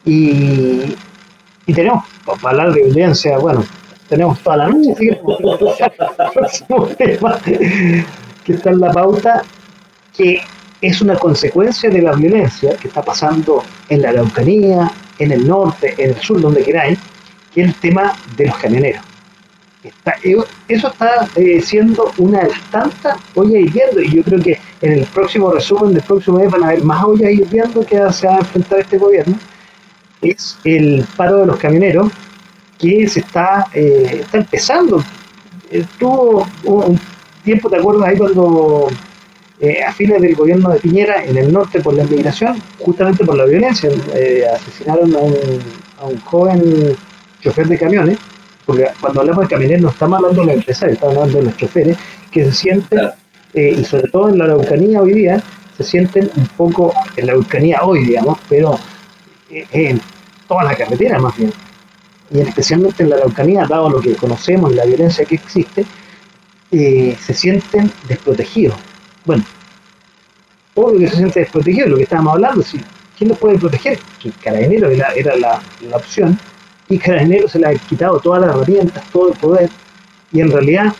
Y y tenemos, para de audiencia, bueno, tenemos toda la noche, así que que está en la pauta, que es una consecuencia de la violencia que está pasando en la Araucanía, en el norte, en el sur, donde queráis, que es el tema de los camioneros. Está, eh, eso está eh, siendo una de las tantas ollas hirviendo, y yo creo que en el próximo resumen del próximo mes van a haber más ollas hirviendo que se va a enfrentar este gobierno, es el paro de los camioneros que se está, eh, está empezando. Estuvo un tiempo, ¿te acuerdas ahí cuando eh, a fines del gobierno de Piñera en el norte por la inmigración, justamente por la violencia, eh, asesinaron a un, a un joven chofer de camiones, porque cuando hablamos de camioneros no estamos hablando de los empresarios, estamos hablando de los choferes que se sienten, y sobre todo en la Araucanía hoy día, se sienten un poco, en la Araucanía hoy, digamos, pero en toda la carretera más bien, y especialmente en la Araucanía, dado lo que conocemos y la violencia que existe, eh, se sienten desprotegidos. Bueno, lo que se siente desprotegido, lo que estábamos hablando, si, ¿quién los puede proteger? Que Carabinero era, la, opción, y Carabinero se le ha quitado todas las herramientas, todo el poder, y en realidad,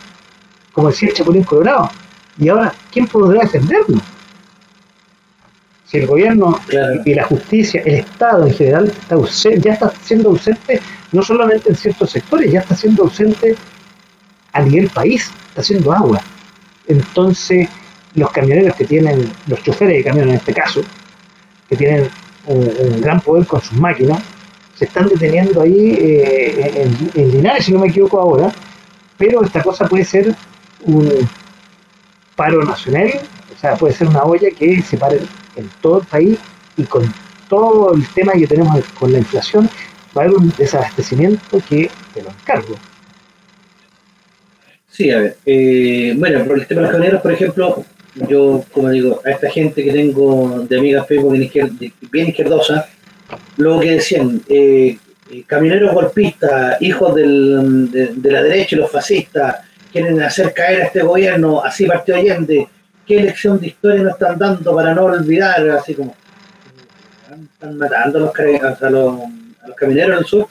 como decía el Chapulín Colorado, y ahora, ¿quién podrá defendernos? El gobierno y la justicia, el Estado en general, está ya está siendo ausente no solamente en ciertos sectores, ya está siendo ausente a nivel país, está haciendo agua. Entonces, los camioneros que tienen, los choferes de camiones en este caso, que tienen un, gran poder con sus máquinas, se están deteniendo ahí eh, en, Linares, si no me equivoco ahora, pero esta cosa puede ser un paro nacional, o sea, puede ser una olla que se pare en todo el país y con todo el tema que tenemos con la inflación, va a haber un desabastecimiento que te lo encargo. Sí, a ver, eh, bueno, por el tema de los camioneros, por ejemplo, yo, como digo, a esta gente que tengo de amigas Facebook bien izquierdosa, lo que decían, eh, eh, camioneros golpistas, hijos del, de, la derecha y los fascistas, quieren hacer caer a este gobierno, así partió Allende, qué lección de historia nos están dando para no olvidar, así como, están matando a los, a los, a los camineros del sur.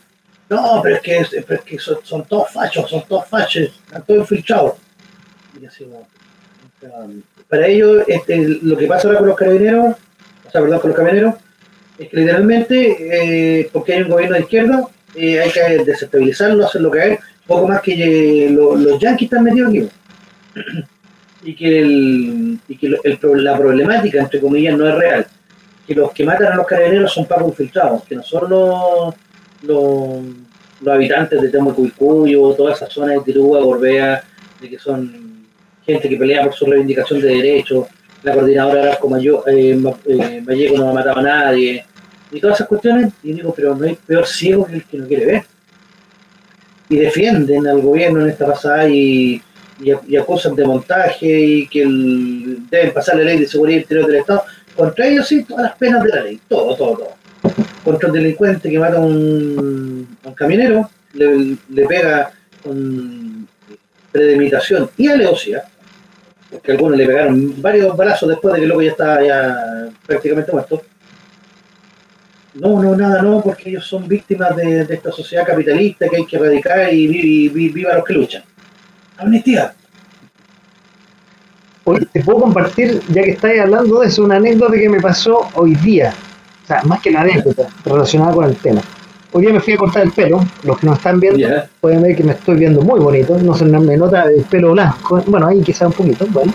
No, pero es que, pero es que son, todos fachos, son todos fachos, están todos infiltrados. Y así para ellos, este, lo que pasa ahora con los carabineros, o sea, perdón, con los camioneros, es que literalmente, eh, porque hay un gobierno de izquierda, eh, hay que desestabilizarlo, hacerlo caer, poco más que eh, los yanquis están metidos aquí. Y que, el, y que la problemática, entre comillas, no es real. Que los que matan a los carabineros son pagos infiltrados, que no son los, los, habitantes de Temucuicuyo, toda esa zona de Tirúa, Gorbea, de que son gente que pelea por su reivindicación de derechos, la coordinadora Arasco Mayo, eh, eh, Vallejo no ha matado a nadie, y todas esas cuestiones, y digo, pero no hay peor ciego que el que no quiere ver. Y defienden al gobierno en esta pasada y, y, acusan de montaje y que deben pasar la ley de seguridad interior del Estado contra ellos sí, todas las penas de la ley, todo, todo, todo. Contra un delincuente que mata a un, camionero, le, pega con predemitación y alevosía, porque algunos le pegaron varios balazos después de que el loco ya estaba ya prácticamente muerto. No, no, nada, no, porque ellos son víctimas de, esta sociedad capitalista que hay que erradicar y, y viva los que luchan. Amnistía. Hoy te puedo compartir, ya que estáis hablando de eso, una anécdota que me pasó hoy día. O sea, más que una anécdota relacionada con el tema. Hoy día me fui a cortar el pelo. Los que nos están viendo pueden ver que me estoy viendo muy bonito. No se me nota el pelo blanco. Bueno, ahí quizá un poquito. Bueno.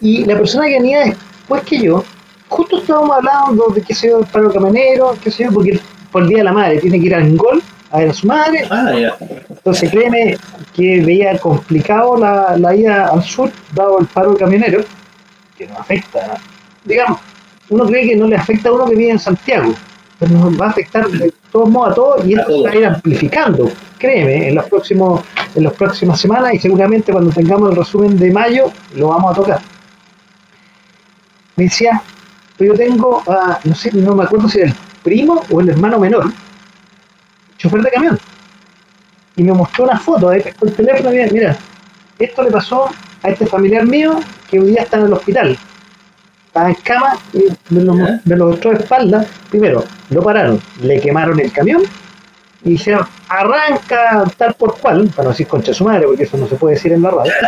Y la persona que venía después que yo, justo estábamos hablando de que se el paro caminero, qué sé yo, porque por el día de la madre tiene que ir al gol a ver a su madre. Ah, Entonces créeme que veía complicado la, la, ida al sur, dado el paro camionero, que nos afecta, digamos, uno cree que no le afecta a uno que vive en Santiago, pero nos va a afectar de todos modos a todos y esto va a ir amplificando, créeme, en los próximos, en las próximas semanas y seguramente cuando tengamos el resumen de mayo lo vamos a tocar. Me decía, yo tengo, no sé, no me acuerdo si era el primo o el hermano menor, chofer de camión. Y me mostró una foto de con el teléfono y mira, esto le pasó a este familiar mío que hoy día está en el hospital. Estaba en cama y me lo, me lo mostró de espalda. Primero, lo pararon, le quemaron el camión y dijeron, arranca tal por cual, para no decir concha su madre, porque eso no se puede decir en la radio.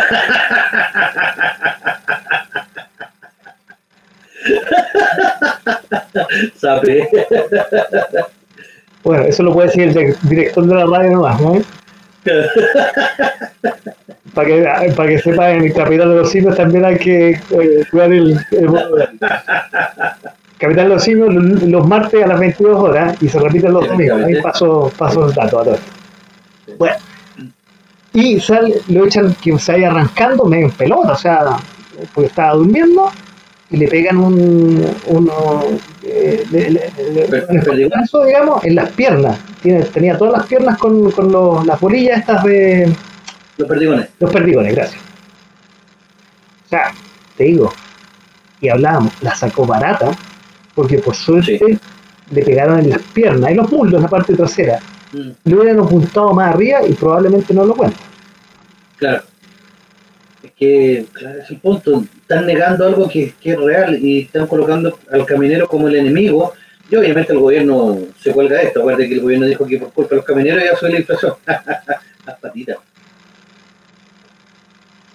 Sabe. Bueno, eso lo puede decir el director de la radio nomás, ¿no? para que, para que sepa, en el Capital de los Simios también hay que eh, cuidar el, Capital de los Simios los martes a las 22 horas y se repiten los domingos. Ahí paso, paso el dato a todos. Bueno, y sale, lo echan que se vaya arrancando medio en pelota, o sea, porque estaba durmiendo y le pegan un, uno, eh, digamos, en las piernas. Tiene, tenía todas las piernas con, con los, las bolillas estas de... Los perdigones. Los perdigones, gracias. O sea, te digo, y hablábamos, la sacó barata, porque por suerte le pegaron en las piernas, en los muslos, en la parte trasera. Mm. Le hubieran apuntado más arriba y probablemente no lo cuenta. Claro que, claro, es el punto, están negando algo que, es real y están colocando al caminero como el enemigo. Y obviamente el gobierno se cuelga de esto. Acuérdate que el gobierno dijo que por culpa de los camineros ya sube la inflación. Las patitas.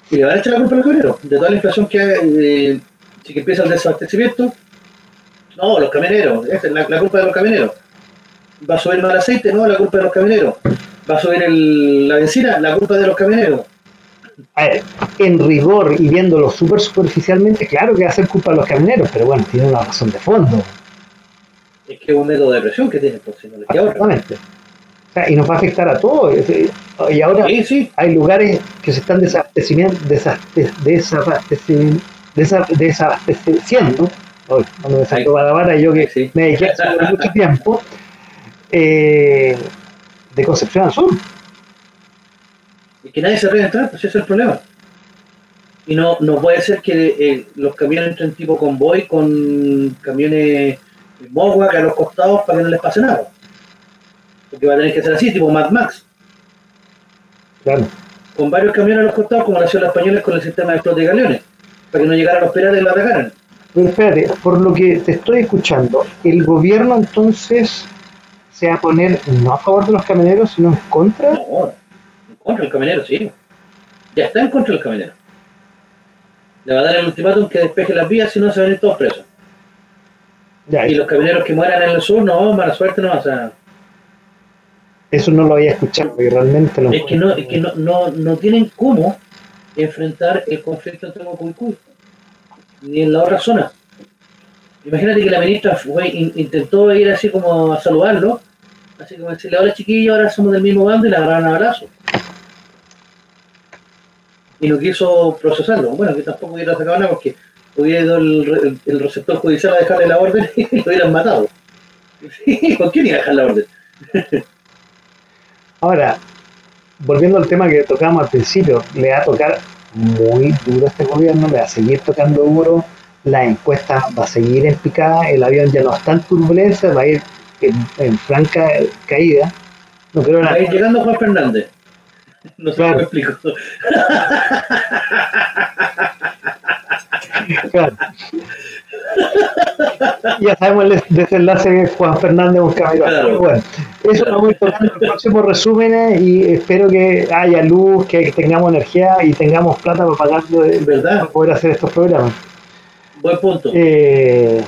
Y le van a echar la culpa al caminero. De toda la inflación que eh, si que empieza el desabastecimiento, no, los camioneros, es la, culpa de los camioneros. va a subir más el aceite, no, la culpa de los camioneros. Va a subir el, la benzina, la culpa de los camioneros. Ver, en rigor y viéndolo súper superficialmente, claro que va a ser culpa de los camioneros, pero bueno, tiene una razón de fondo. Es que es un método de presión que tiene, pues, si no les. Exactamente. O sea, y nos va a afectar a todos. Y ahora Sí, sí, hay lugares que se están desabastecimiento, desaste- desabasteci- desa- desabasteciendo. Hoy, cuando me salió Guadalajara, yo que Sí. me dediqué por mucho tiempo, eh, de Concepción al Sur. y que nadie se atreve a entrar, pues ese es el problema. Y no, no puede ser que eh, los camiones entren tipo convoy con camiones Mogwai a los costados para que no les pase nada. Porque va a tener que ser así, tipo Mad Max, Claro. con varios camiones a los costados, como lo hacían los españoles con el sistema de explote de galeones, para que no llegaran los piratas y lo atacaran. Pero espérate, por lo que te estoy escuchando, el gobierno entonces se va a poner no a favor de los camioneros, sino en contra. No, contra del camionero, sí. Ya está en contra del camionero. Le va a dar el ultimátum que despeje las vías, si no se van a ir todos presos. Ya, Y los camioneros que mueran en el sur, no, mala suerte, no, o sea, eso no lo había escuchado, porque realmente lo es que no, es que no, no, no tienen cómo enfrentar el conflicto entre Moco y Cuy, ni en la otra zona. Imagínate que la ministra fue, in- intentó ir así como a saludarlo, así como decirle, hola chiquillos, ahora somos del mismo bando y le agarraron a abrazo. Y no quiso procesarlo. Bueno, que tampoco hubiera sacado nada porque hubiera ido el, el- el receptor judicial a dejarle la orden y lo hubieran matado. ¿Con quién iba a dejar la orden? Ahora, volviendo al tema que tocábamos al principio, le va a tocar muy duro a este gobierno, le va a seguir tocando duro, la encuesta va a seguir en picada, el avión ya no está en turbulencia, va a ir en, en franca caída. No creo Va a ir llegando Juan Fernández. No sé Claro. explico. Claro. ya sabemos el desenlace de Juan Fernández con Camerón. Claro. Bueno, eso lo vamos a ir tocando en los próximos resúmenes y espero que haya luz, que tengamos energía y tengamos plata para pagar ¿Verdad? para poder hacer estos programas. Buen punto. Eh,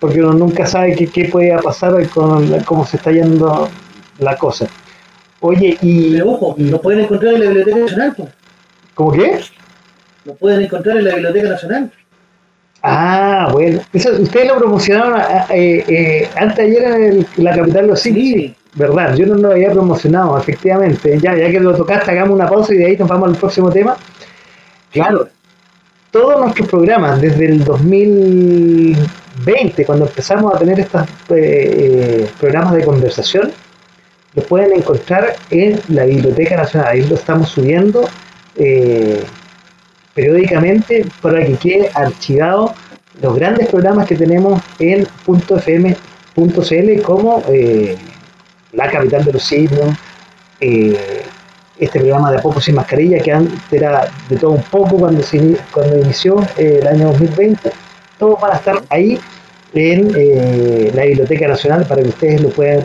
porque uno nunca sabe qué, qué puede pasar con cómo se está yendo la cosa. Oye, y. Pero ojo, nos pueden encontrar en la Biblioteca Nacional. pues. ¿Cómo qué? Nos pueden encontrar en la Biblioteca Nacional. Ah, bueno. Eso, ustedes lo promocionaron ah, eh, eh, antes ayer en el- la capital de los Simios. Sí, Verdad, yo no lo había promocionado, efectivamente. Ya, ya que lo tocaste, hagamos una pausa y de ahí nos vamos al próximo tema. Claro, todos nuestros programas, desde el 2020, cuando empezamos a tener estos eh, eh, programas de conversación, los pueden encontrar en la Biblioteca Nacional. Ahí lo estamos subiendo eh, periódicamente para que quede archivado los grandes programas que tenemos en .fm.cl como eh, La Capital de los Simios, eh, este programa de A Poco Sin Mascarilla, que antes era de todo un poco cuando, se, cuando inició el año 2020. Todos van a estar ahí en la Biblioteca Nacional para que ustedes lo puedan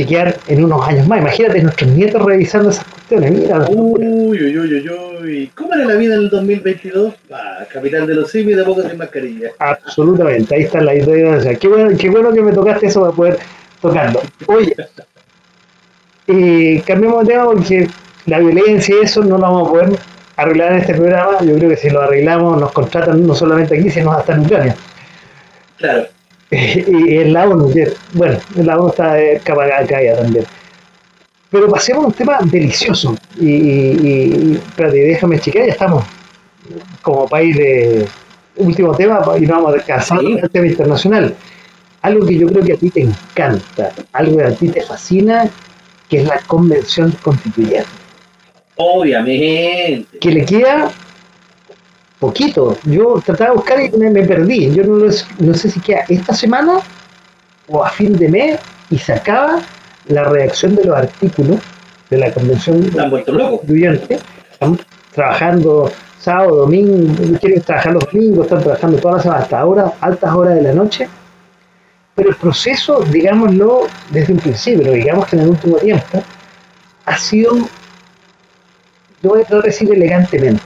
chequear en unos años más. Imagínate nuestros nietos revisando esas cuestiones. Mira, Uy, uy, uy, uy, uy. ¿Cómo era la vida en el 2022? Ah, capital de los simios de poco sin mascarilla. absolutamente. Ahí está la idea. O sea, qué, bueno, qué bueno que me tocaste eso para poder tocarlo. Oye, eh, cambiemos de tema porque la violencia y eso no lo vamos a poder arreglar en este programa. Yo creo que si lo arreglamos nos contratan no solamente aquí, sino hasta en Ucrania. Claro. y en la ONU, que, bueno, en la ONU está de capa caída también. Pero pasemos a un tema delicioso. Y, y, y- espérate, déjame chequear, ya estamos como país de último tema y no vamos a descansar Sí. el tema internacional. Algo que yo creo que a ti te encanta, algo que a ti te fascina, que es la convención constituyente. Obviamente. que le queda poquito. Yo trataba de buscar y me, me perdí. Yo no, lo- no sé si queda esta semana o a fin de mes y se acaba la redacción de los artículos de la convención constituyente. Están trabajando sábado, domingo, quieren trabajar los domingos, están trabajando todas las semanas hasta ahora, altas horas de la noche. Pero el proceso, digámoslo desde un principio, pero digamos que en el último tiempo, ha sido lo voy a tratar de decir elegantemente,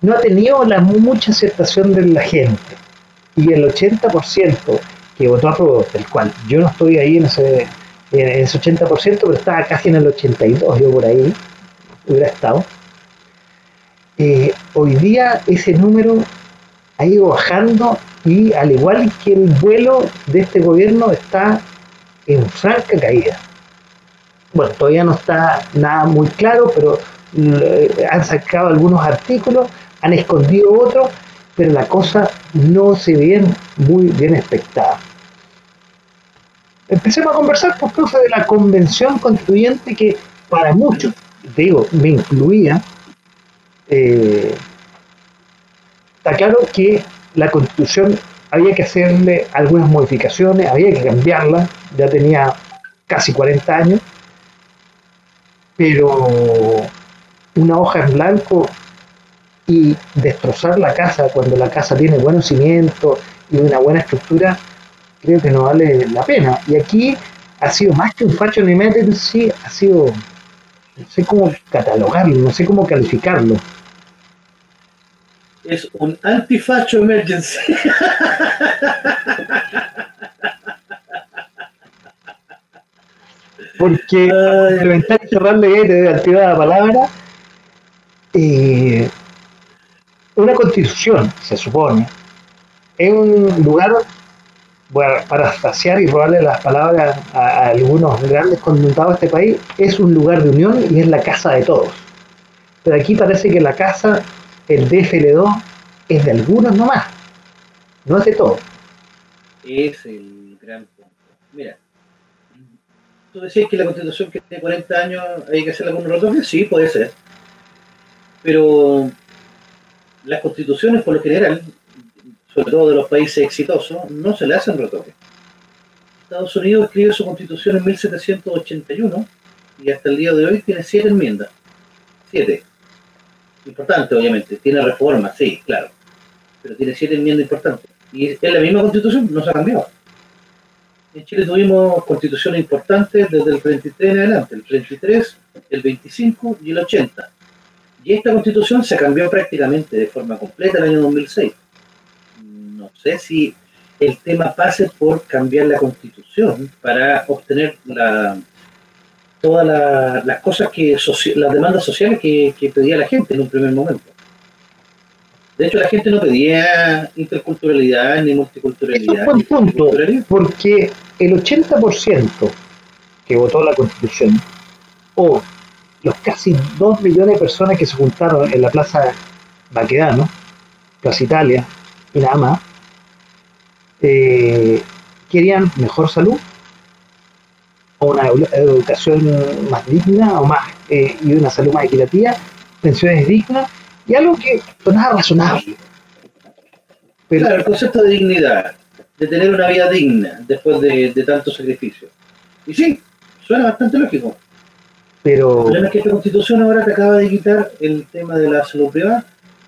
no ha tenido la mucha aceptación de la gente. Y el 80% que votó a prueba, del cual yo no estoy ahí en ese, en ese 80%, pero estaba casi en el 82%, yo por ahí hubiera estado. Eh, hoy día ese número ha ido bajando y al igual que el vuelo de este gobierno está en franca caída. Bueno, todavía no está nada muy claro, pero eh, han sacado algunos artículos, han escondido otros, pero la cosa no se ve muy bien expectada. Empecemos a conversar, por causa de la convención constituyente que para muchos, digo, me incluía, eh, está claro que la constitución había que hacerle algunas modificaciones, había que cambiarla, ya tenía casi 40 años, pero una hoja en blanco y destrozar la casa cuando la casa tiene buenos cimientos y una buena estructura, creo que no vale la pena. Y aquí ha sido más que un fashion emergency, ha sido, no sé cómo catalogarlo, no sé cómo calificarlo. Es un antifacho emergency. Porque y cerrar de activar la palabra, eh, una constitución, se supone, es un lugar para saciar y robarle las palabras a, algunos grandes condentados de este país, es un lugar de unión y es la casa de todos. Pero aquí parece que la casa, el DFL2, es de algunos nomás, no es de todos. Es el gran punto. Mira, tú decías que la constitución que tiene 40 años hay que hacerla con un retoque, sí, puede ser. Pero las constituciones, por lo general, sobre todo de los países exitosos, no se le hacen retoques. Estados Unidos escribe su constitución en 1781 y hasta el día de hoy tiene siete enmiendas. Siete. Importante, obviamente. Tiene reformas, sí, claro. Pero tiene siete enmiendas importantes. Y es la misma constitución, no se ha cambiado. En Chile tuvimos constituciones importantes desde el 33 en adelante, el 33, el 25 y el 80. Y esta constitución se cambió prácticamente de forma completa en el año 2006. No sé si el tema pase por cambiar la constitución para obtener la, todas las cosas que las demandas sociales que, pedía la gente en un primer momento. De hecho, la gente no pedía interculturalidad ni multiculturalidad. Es un punto, porque el 80% que votó la constitución, o los casi 2 millones de personas que se juntaron en la Plaza Baquedano, Plaza Italia, y nada más, eh, querían mejor salud, o una educación más digna, o más eh, y una salud más equitativa, pensiones dignas, y algo que sonaba razonable. Pero, claro, el concepto de dignidad, de tener una vida digna después de, de tanto sacrificio. Y sí, suena bastante lógico. Pero... El problema es que esta constitución ahora te acaba de quitar el tema de la salud privada,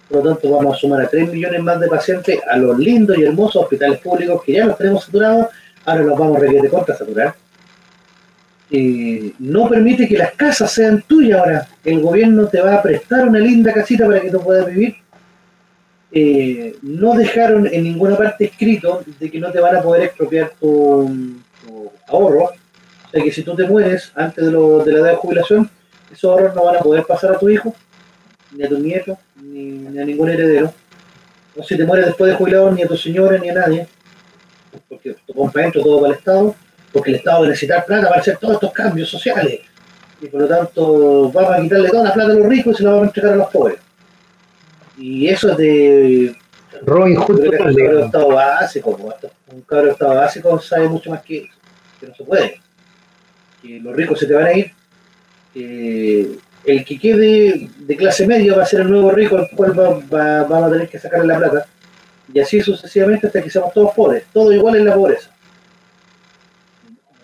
por lo tanto vamos a sumar a 3 millones más de pacientes a los lindos y hermosos hospitales públicos que ya los tenemos saturados, ahora los vamos a requerir de contra saturar. no permite que las casas sean tuyas ahora. El gobierno te va a prestar una linda casita para que tú puedas vivir. Eh, no dejaron en ninguna parte escrito de que no te van a poder expropiar tu ahorro o sea que si tú te mueres antes de, lo, de la edad de jubilación, esos ahorros no van a poder pasar a tu hijo, ni a tu nieto, ni, a ningún heredero. O si te mueres después de jubilado, ni a tu señora, ni a nadie. Porque tu compra dentro todo para el Estado, porque el Estado va a necesitar plata para hacer todos estos cambios sociales. Y por lo tanto, vamos a quitarle toda la plata a los ricos y se la vamos a entregar a los pobres. Y eso es de Robin Hood un cabro de estado básico, un cabro de estado básico sabe mucho más que, que no se puede que los ricos se te van a ir, el que quede de clase media va a ser el nuevo rico al cual va, vamos a tener que sacarle la plata, y así sucesivamente hasta que seamos todos pobres, todo igual en la pobreza.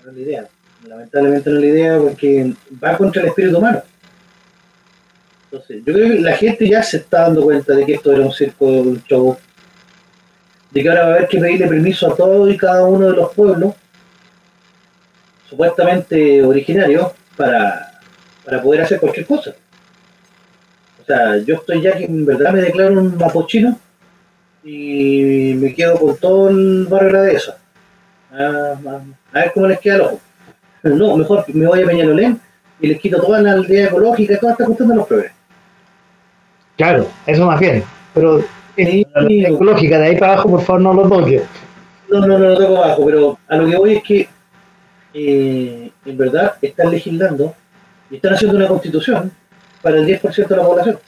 No es la idea, lamentablemente no es la idea porque va contra el espíritu humano. Entonces, yo creo que la gente ya se está dando cuenta de que esto era un circo, un show, de que ahora va a haber que pedirle permiso a todos y cada uno de los pueblos supuestamente originario para, poder hacer cualquier cosa. O sea, yo estoy ya que en verdad me declaro un mapochino y me quedo con todo el barrio de eso. a, ver cómo les queda el ojo. No, mejor me voy a Peñalolén y les quito toda la aldea ecológica y toda esta cuestión de los progres. Claro, eso más bien. Pero la ecológica, de ahí para abajo, por favor, no lo toque. No, no, no lo toco abajo, pero a lo que voy es que eh, en verdad están legislando y están haciendo una constitución para el 10% de la población.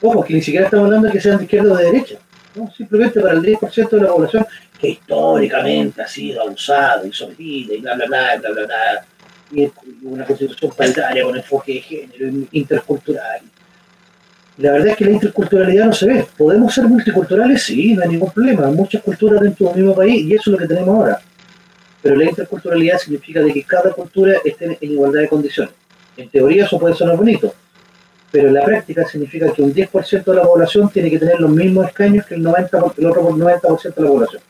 Ojo, que ni siquiera estamos hablando de que sean de izquierda o de derecha, simplemente para el 10% de la población que históricamente ha sido abusado y sometido y bla, bla, bla, bla, bla, bla. Y una constitución paritaria con enfoque de género intercultural. La verdad es que la interculturalidad no se ve. ¿Podemos ser multiculturales? Sí, no hay ningún problema. Muchas culturas dentro del mismo país y eso es lo que tenemos ahora. Pero la interculturalidad significa de que cada cultura esté en igualdad de condiciones. En teoría eso puede sonar bonito, pero en la práctica significa que un 10% de la población tiene que tener los mismos escaños que el, 90, el otro 90% de la población.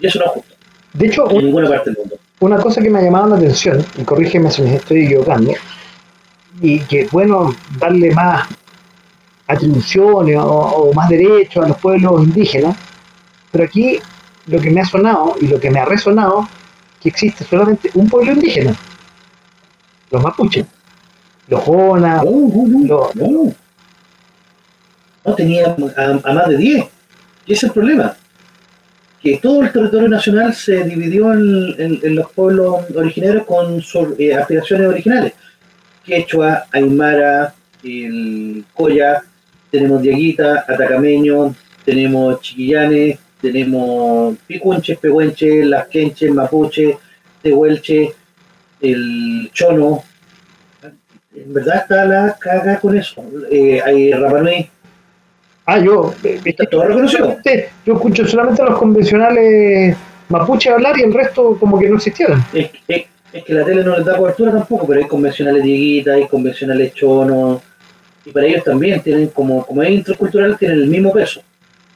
Y eso no es justo. De hecho, en ninguna parte del mundo. Una cosa que me ha llamado la atención, y corrígeme si me estoy equivocando, y que bueno darle más atribuciones o, más derechos a los pueblos indígenas, pero aquí lo que me ha sonado y lo que me ha resonado, que existe solamente un pueblo indígena, los mapuches los Jonas, no, no, no, tenía a, más de 10. Y ese es el problema. Que todo el territorio nacional se dividió en, los pueblos originarios con sus eh, aspiraciones originales. Quechua, Aymara, el Coya, tenemos Diaguita, Atacameño, tenemos Chiquillanes, tenemos Picunches, Pehuenches, Las Quenches, Mapuche, Tehuelche, el Chono, en verdad está la caga con eso. Eh, hay Rapanui. Ah, yo. ¿Está todo reconocido? Yo escucho solamente a los convencionales mapuche hablar y el resto como que no existieron. Es, que la tele no les da cobertura tampoco, pero hay convencionales dieguitas, hay convencionales chonos, y para ellos también tienen, como, como es intercultural, tienen el mismo peso.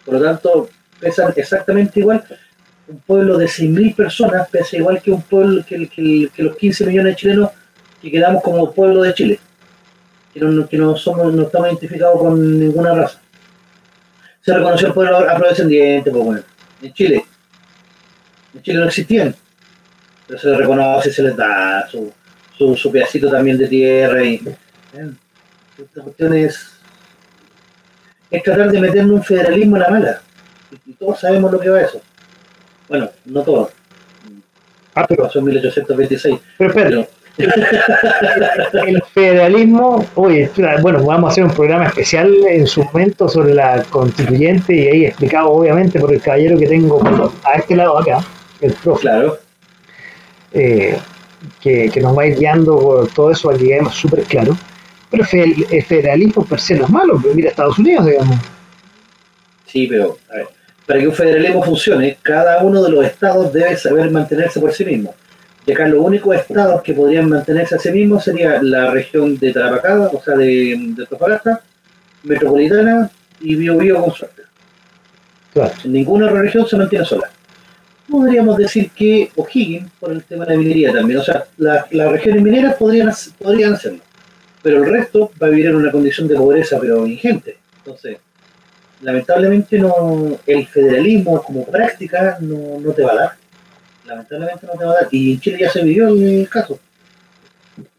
Por lo tanto, pesan exactamente igual. Un pueblo de 6.000 personas pesa igual que un pueblo que, los 15 millones de chilenos que quedamos como pueblo de Chile, que no, somos, no estamos identificados con ninguna raza. Se reconoció el pueblo afrodescendiente, pues bueno, en Chile. En Chile no existían, pero se les reconoce, se les da su, su, pedacito también de tierra y esta cuestión es, es tratar de meterle un federalismo en la mala. Y, todos sabemos lo que va eso. Bueno, no todos. Ah, pero pasó en 1826. Pero, pero el federalismo, oye, bueno, vamos a hacer un programa especial en su momento sobre la constituyente y ahí explicado obviamente por el caballero que tengo a este lado acá, el profe. Claro. Eh, que, nos va a ir guiando por todo eso que quedemos súper claro. Pero el federalismo per se no es malo, pero mira Estados Unidos, digamos. Sí, pero a ver, para que un federalismo funcione, cada uno de los estados debe saber mantenerse por sí mismo y acá los únicos estados que podrían mantenerse a sí mismos sería la región de Tarapacá, o sea, de, de Metropolitana y Bio con suerte. Ninguna región se mantiene sola. Podríamos decir que O'Higgins, por el tema de la minería también, o sea, las regiones mineras podrían, podrían hacerlo, pero el resto va a vivir en una condición de pobreza, pero ingente. Entonces, lamentablemente no el federalismo como práctica no, no te va a dar lamentablemente no te va a dar. Y en Chile ya se vivió el caso.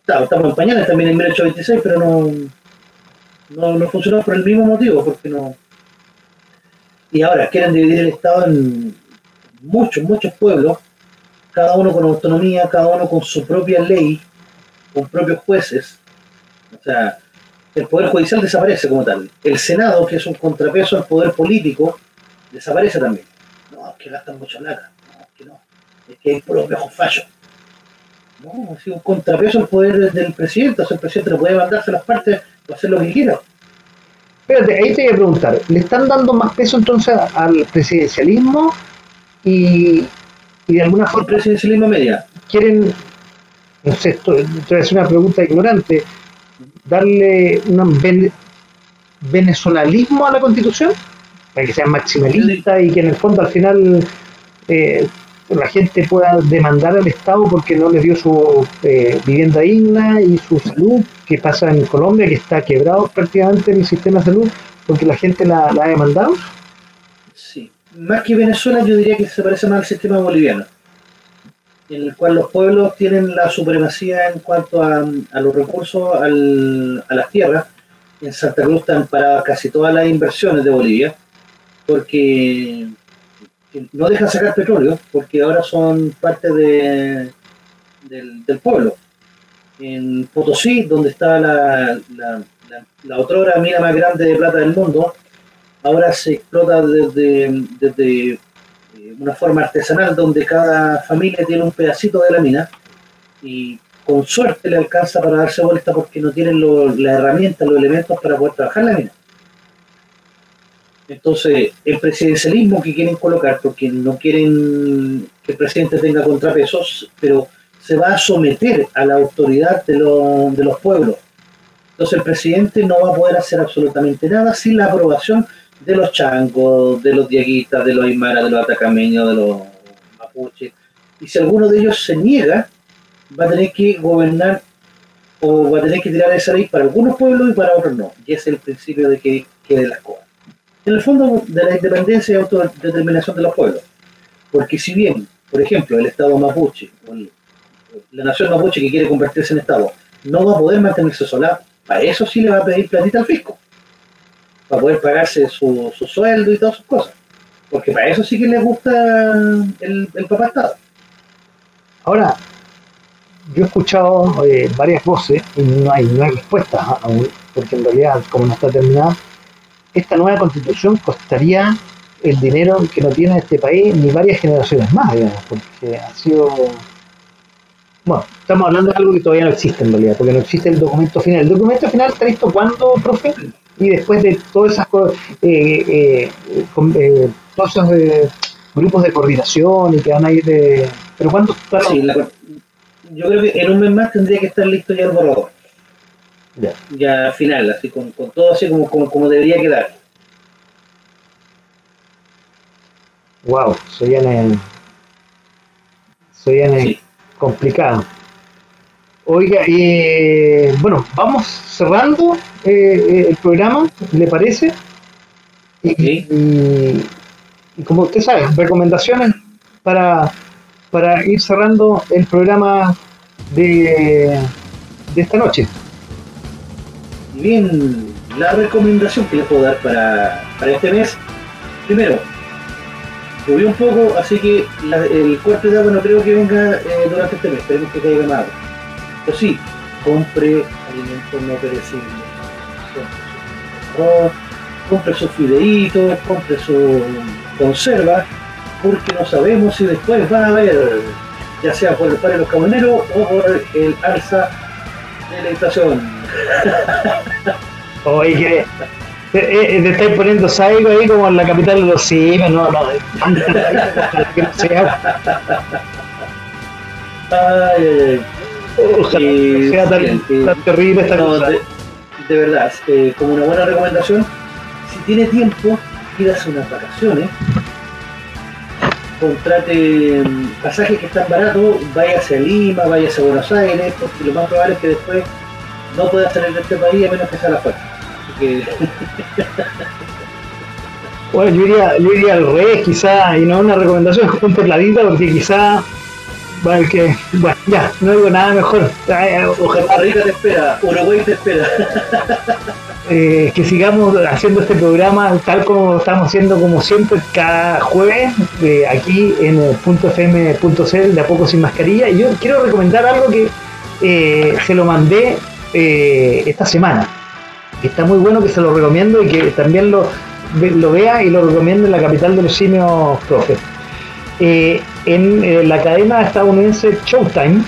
Estamos en pañales también en 1826, pero no, no, no funcionó por el mismo motivo, porque no. Y ahora quieren dividir el Estado en muchos, muchos pueblos, cada uno con autonomía, cada uno con su propia ley, con propios jueces. O sea, el Poder Judicial desaparece como tal. El Senado, que es un contrapeso al poder político, desaparece también. No, es que gastan mucha plata es que hay puros viejos fallos. No, ha un contrapeso al poder del presidente, o sea, el presidente no puede mandarse las partes para hacer lo que quiera. Espérate, ahí te voy a preguntar, ¿le están dando más peso entonces al presidencialismo y, y de alguna forma... El presidencialismo media. ¿Quieren, no sé, esto, es una pregunta ignorante, darle un venezolanismo a la constitución? Para que sea maximalista y que en el fondo al final eh, la gente pueda demandar al Estado porque no le dio su eh, vivienda digna y su salud, que pasa en Colombia, que está quebrado prácticamente el sistema de salud, porque la gente la, ha demandado. Sí, más que Venezuela yo diría que se parece más al sistema boliviano. En el cual los pueblos tienen la supremacía en cuanto a, los recursos al, a las tierras. En Santa Cruz están paradas casi todas las inversiones de Bolivia, porque no dejan sacar petróleo, porque ahora son parte de, del, pueblo. En Potosí, donde está la, la, la, mina más grande de plata del mundo, ahora se explota desde, desde una forma artesanal donde cada familia tiene un pedacito de la mina y con suerte le alcanza para darse vuelta porque no tienen las herramientas, los elementos para poder trabajar la mina. Entonces, el presidencialismo que quieren colocar, porque no quieren que el presidente tenga contrapesos, pero se va a someter a la autoridad de, de los pueblos. Entonces, el presidente no va a poder hacer absolutamente nada sin la aprobación de los changos, de los diaguitas, de los aymaras, de los atacameños, de los mapuches. Y si alguno de ellos se niega, va a tener que gobernar o va a tener que tirar esa ley para algunos pueblos y para otros no. Y ese es el principio de que quede las cosas. En el fondo de la independencia y autodeterminación de los pueblos. Porque si bien, por ejemplo, el Estado mapuche, la nación mapuche que quiere convertirse en Estado, no va a poder mantenerse sola, para eso sí le va a pedir platita al fisco para poder pagarse su, sueldo y todas sus cosas. Porque para eso sí que les gusta el, el papá Estado. Ahora, yo he escuchado eh, varias voces y no hay, no hay respuesta aún, porque en realidad, como no está terminada, esta nueva constitución costaría el dinero que no tiene este país ni varias generaciones más, digamos, porque ha sido... Bueno, estamos hablando de algo que todavía no existe en realidad, porque no existe el documento final. ¿El documento final está listo cuándo, profe? Y después de todas esas cosas, eh, eh, eh, todos esos grupos de coordinación y que van a ir de... ¿Pero cuándo yo creo que en un mes más tendría que estar listo ya el borrador. Ya. Ya final, así con, con todo así como, como, debería quedar. Wow, soy en soy en complicado. Oiga, eh, bueno, vamos cerrando eh, eh, el programa, ¿le parece? Y, como usted sabe, recomendaciones para, para ir cerrando el programa de, de esta noche. Bien, la recomendación que le puedo dar para, para este mes, primero, llovió un poco, así que el cuarto de agua no creo que venga durante este mes, esperemos que caiga más agua pues sí, compre alimentos no perecibles. Compre su fideitos, compre su conserva, porque no sabemos si después va a haber, ya sea por el paro de los camioneros o por el alza de la inflación. Oye, que eh, eh, te estáis poniendo saigo ahí como en la capital de los cines, no, no, ay, ay, ay. Eh, sea tan, terrible esta cosa. De, verdad, eh, como una buena recomendación, si tiene tiempo, hacer unas vacaciones, contrate mm, pasajes que están baratos, váyase a Lima, váyase a Buenos Aires, porque lo más probable es que después no pueda salir de este país a menos que sea la fuerza. bueno, yo iría, yo iría al revés, quizá, y no una recomendación, un perladita, porque quizá bueno, que, bueno, ya, no digo nada mejor. Ojalá Rica te espera, Uruguay te espera. Eh, que sigamos haciendo este programa tal como estamos haciendo como siempre cada jueves eh, aquí en el punto fm.cl de a poco sin mascarilla y yo quiero recomendar algo que eh, se lo mandé esta semana está muy bueno que se lo recomiendo y que también lo, lo vea y lo recomiendo en la capital de los simios profe eh, en eh, la cadena estadounidense Showtime.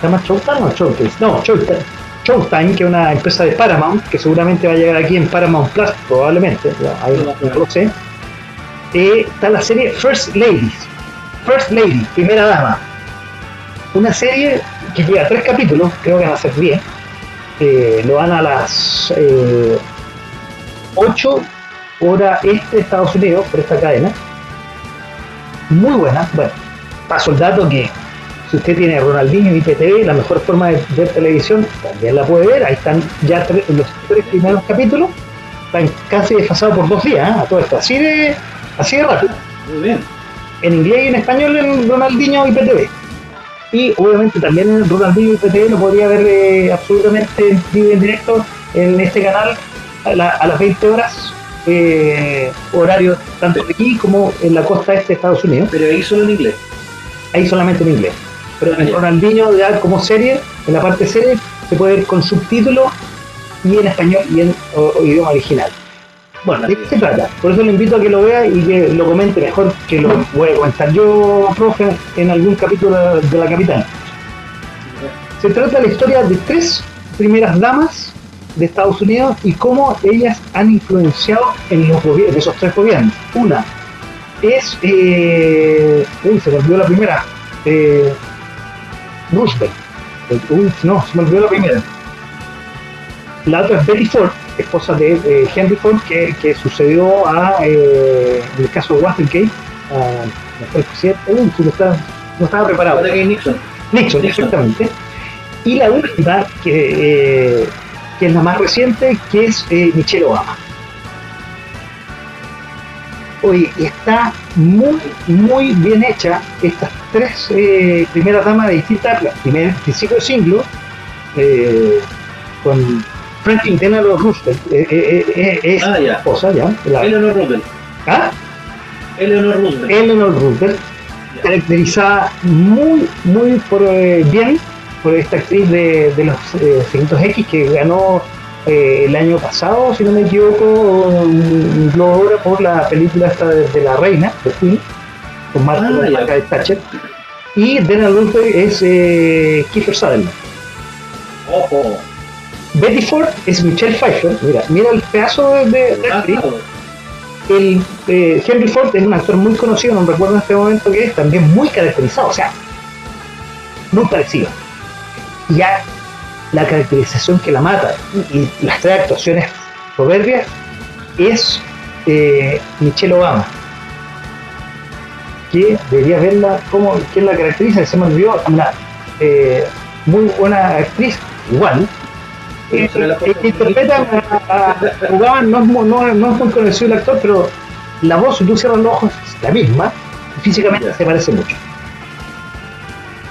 ¿Se llama Showtime o Showtime? No, Showtime. Showtime, que es una empresa de Paramount, que seguramente va a llegar aquí en Paramount Plus, probablemente, ahí no, lo sé. Eh, está la serie First Ladies. First Lady, primera dama. Una serie que lleva tres capítulos, creo que van a ser 10. lo van a las 8 hora este de Estados Unidos por esta cadena muy buena. Bueno, paso el dato que si usted tiene Ronaldinho y IPTV, la mejor forma de ver televisión también la puede ver. Ahí están ya los tres primeros capítulos. Están casi desfasados por dos días, ¿eh? a todo esto. Así de, así de rápido. Muy bien. En inglés y en español en Ronaldinho y IPTV. Y obviamente también en Ronaldinho y PT lo podría ver eh, absolutamente en vivo en directo en este canal a, la- a las 20 horas, eh, horario tanto aquí como en la costa este de Estados Unidos. Pero ahí solo en inglés. ahí solamente en inglés. Pero en Ya. Ronaldinho ya como serie, en la parte serie, se puede ver con subtítulos y en español y en o- o idioma original. Bueno, ¿de qué se trata? Por eso le invito a que lo vea y que lo comente mejor que lo voy a comentar yo, profe, en algún capítulo de la Capitana. Se trata de la historia de tres primeras damas de Estados Unidos y cómo ellas han influenciado en los gobiernos, esos tres gobiernos. Una es, eh, uy, se me olvidó la primera, eh, Roosevelt. Uy, no, se me olvidó la primera. La otra es Betty Ford, esposa de eh, Henry Ford, que, que sucedió a, eh, en el caso de Watergate, a, no presidente, uy, me está- no estaba preparado. Nixon. Nixon, Nixon. exactamente. Y la última, que, eh, que es la más reciente, que es eh, Michelle Obama. Oye, está muy, muy bien hecha estas tres eh, primeras damas de distintas, las primeras principio de siglo, eh, con Franklin Delano Roosevelt, eh, eh, es Ah, ya. esposa, ya, la- Eleanor Roosevelt. ¿ah? Eleanor Roosevelt. Eleanor Roosevelt, caracterizada muy, muy por, bien por esta actriz de, de los eh, X que ganó eh, el año pasado, si no me equivoco, un Globo de por la película esta de, de la reina, de Queen, con Marta Ah, ya. Margaret Thatcher. Y Daniel Roosevelt es eh, Kiefer Sutherland. Ojo. Betty Ford es Michelle Pfeiffer. Mira, mira el pedazo de, de- de Ah, actriz. el eh, Henry Ford es un actor muy conocido, no recuerdo en este momento que es, también muy caracterizado, o sea, muy parecido. Ya la caracterización que la mata y, y las tres actuaciones soberbias es eh, Michelle Obama. Que debería verla, como quién la caracteriza, se me olvidó, una eh, muy buena actriz, igual. Eh, eh, que interpreta a, a- jugaban, no, es no, no es muy conocido el actor, pero la voz, si tú cierras los ojos, es la misma, y físicamente se parece mucho.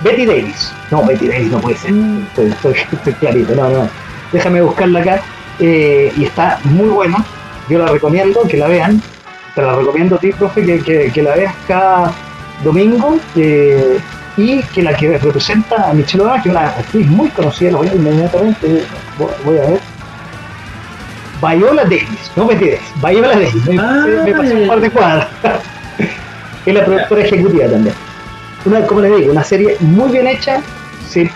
Betty Davis. No, Betty Davis no puede ser. Estoy, estoy- estoy clarito, no, no. Déjame buscarla acá. eh, y está muy buena. Yo la recomiendo que la vean. Te la recomiendo a ti, profe, que, que- que la veas cada domingo. eh, y que la que representa a Michelle Obama, que es una actriz muy conocida, la voy a inmediatamente, voy, a ver. Viola Davis, no Betty Davis, Viola Davis, me, me pasé ya, un par de cuadras. es la productora ejecutiva también. Una, como les digo, una serie muy bien hecha, se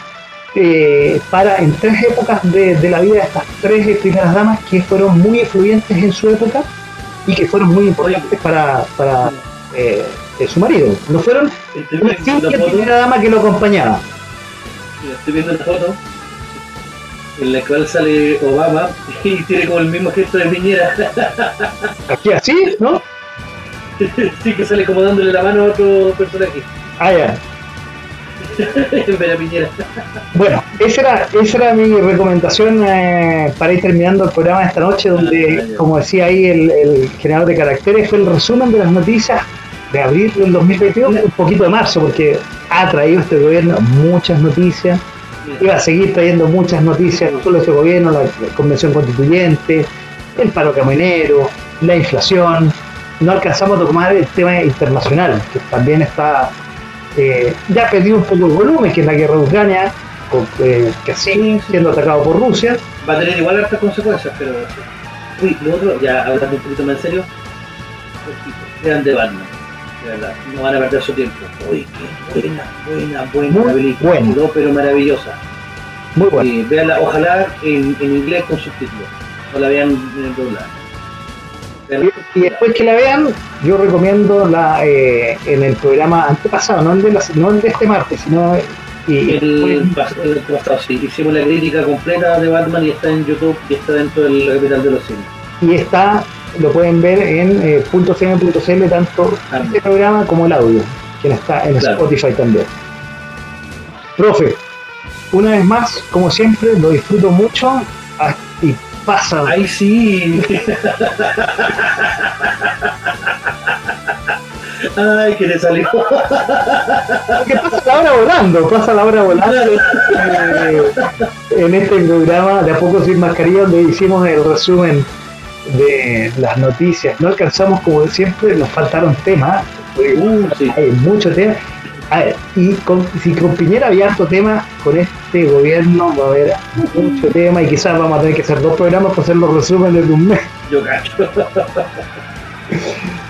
eh, para en tres épocas de, de la vida de estas tres primeras damas que fueron muy influyentes en su época y que fueron muy importantes para, para eh, su marido. No fueron foto. primera dama que lo acompañaba. Estoy viendo una foto en la cual sale Obama y tiene como el mismo gesto de Piñera. Aquí así, ¿no? sí, que sale como dándole la mano a otro personaje. Ah, ya. Bueno, esa era, esa era mi recomendación eh, para ir terminando el programa de esta noche, donde, Ah, como decía ahí el, el generador de caracteres, fue el resumen de las noticias de abril del 2022, un poquito de marzo, porque ha traído este gobierno muchas noticias, iba a seguir trayendo muchas noticias, no solo este gobierno, la, la convención constituyente, el paro camionero, la inflación, no alcanzamos a tomar el tema internacional, que también está, eh, ya perdió un poco el volumen, que es la guerra de Ucrania, con, eh, siendo atacado por Rusia, Va a tener igual hartas consecuencias, pero. Uy, lo otro, ya hablando un poquito más en serio, vean de Batman. De verdad, no van a perder su tiempo. Uy, qué buena, buena, buena Muy película. buena. Quedó, pero maravillosa. muy bueno. Eh, véanla, ojalá en, en inglés con subtítulos. No la vean en. Véanla Y, después que la vean, yo recomiendo la eh, en el programa antepasado, no el de, la- no el de este martes, sino y, El, el pasado, sí, hicimos la crítica completa de Batman y está en YouTube y está dentro de la capital de los cines. y está, lo pueden ver en eh, .cm.cl tanto También. este programa como el audio, que está en Claro. Spotify también. Profe, una vez más, como siempre, lo disfruto mucho ah, y pasa. ¡Ay, sí! Ay, que le salió. Que pasa la hora volando, pasa la hora volando. Eh, en este programa de A Poco Sin Mascarilla, donde hicimos el resumen de las noticias. No alcanzamos, como siempre, nos faltaron temas. Uh, sí. Hay muchos temas. Ah, Y con, si con Piñera había harto tema, con este gobierno va a haber mucho tema y quizás vamos a tener que hacer dos programas para hacer los resúmenes de un mes. Yo cacho.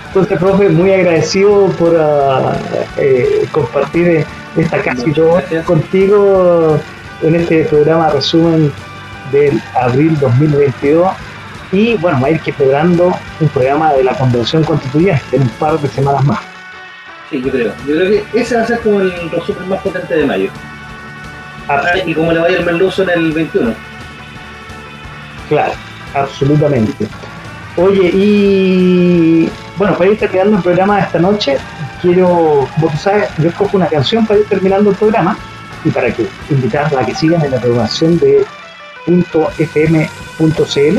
Entonces, profe, muy agradecido por ah, eh, compartir esta casi Muchas gracias. contigo en este programa resumen del abril 2022. Y bueno, va a ir que preparando un programa de la Convención Constituyente en un par de semanas más. Sí, yo creo. Yo creo que ese va a ser como el resumen más potente de mayo. Ah, Y como le vaya el Merluzo en el 21. Claro, absolutamente. Oye, y bueno, para ir terminando el programa de esta noche, quiero, como tú sabes, yo escojo una canción para ir terminando el programa y para que invitarla a que sigan en la programación de .fm.cl.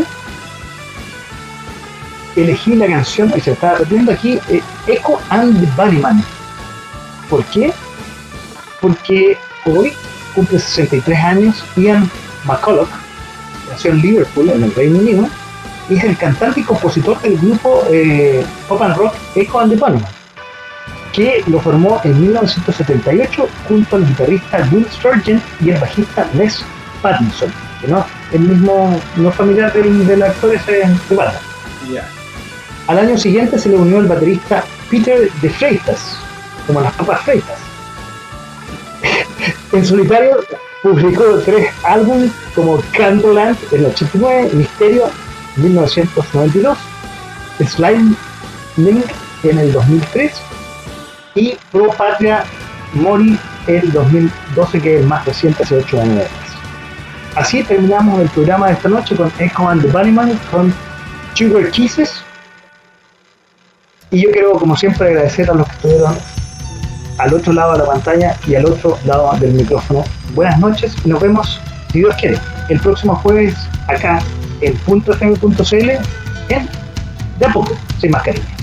Elegí la canción que se está repitiendo aquí, eh, Echo and the Bunnyman. ¿Por qué? Porque hoy cumple 63 años Ian McCulloch, nació en Liverpool, en el Reino Unido, y es el cantante y compositor del grupo eh, pop and rock Echo and the Bunnymen, que lo formó en 1978 junto al guitarrista Will Sturgeon y el bajista Les Pattinson, que no el mismo no familiar del, del actor ese de banda. Al año siguiente se le unió el baterista Peter de Freitas, como las papas freitas. en solitario publicó tres álbumes como Candleland en el 89, Misterio en 1992, Slime Link en el 2003 y Pro Patria Mori en el 2012, que es el más reciente, hace 8 años. Así terminamos el programa de esta noche con Echo and the Bunnyman, con Sugar Kisses. Y yo quiero, como siempre, agradecer a los que estuvieron al otro lado de la pantalla y al otro lado del micrófono. Buenas noches y nos vemos, si Dios quiere, el próximo jueves acá en .fm.cl en De a poco, sin mascarilla.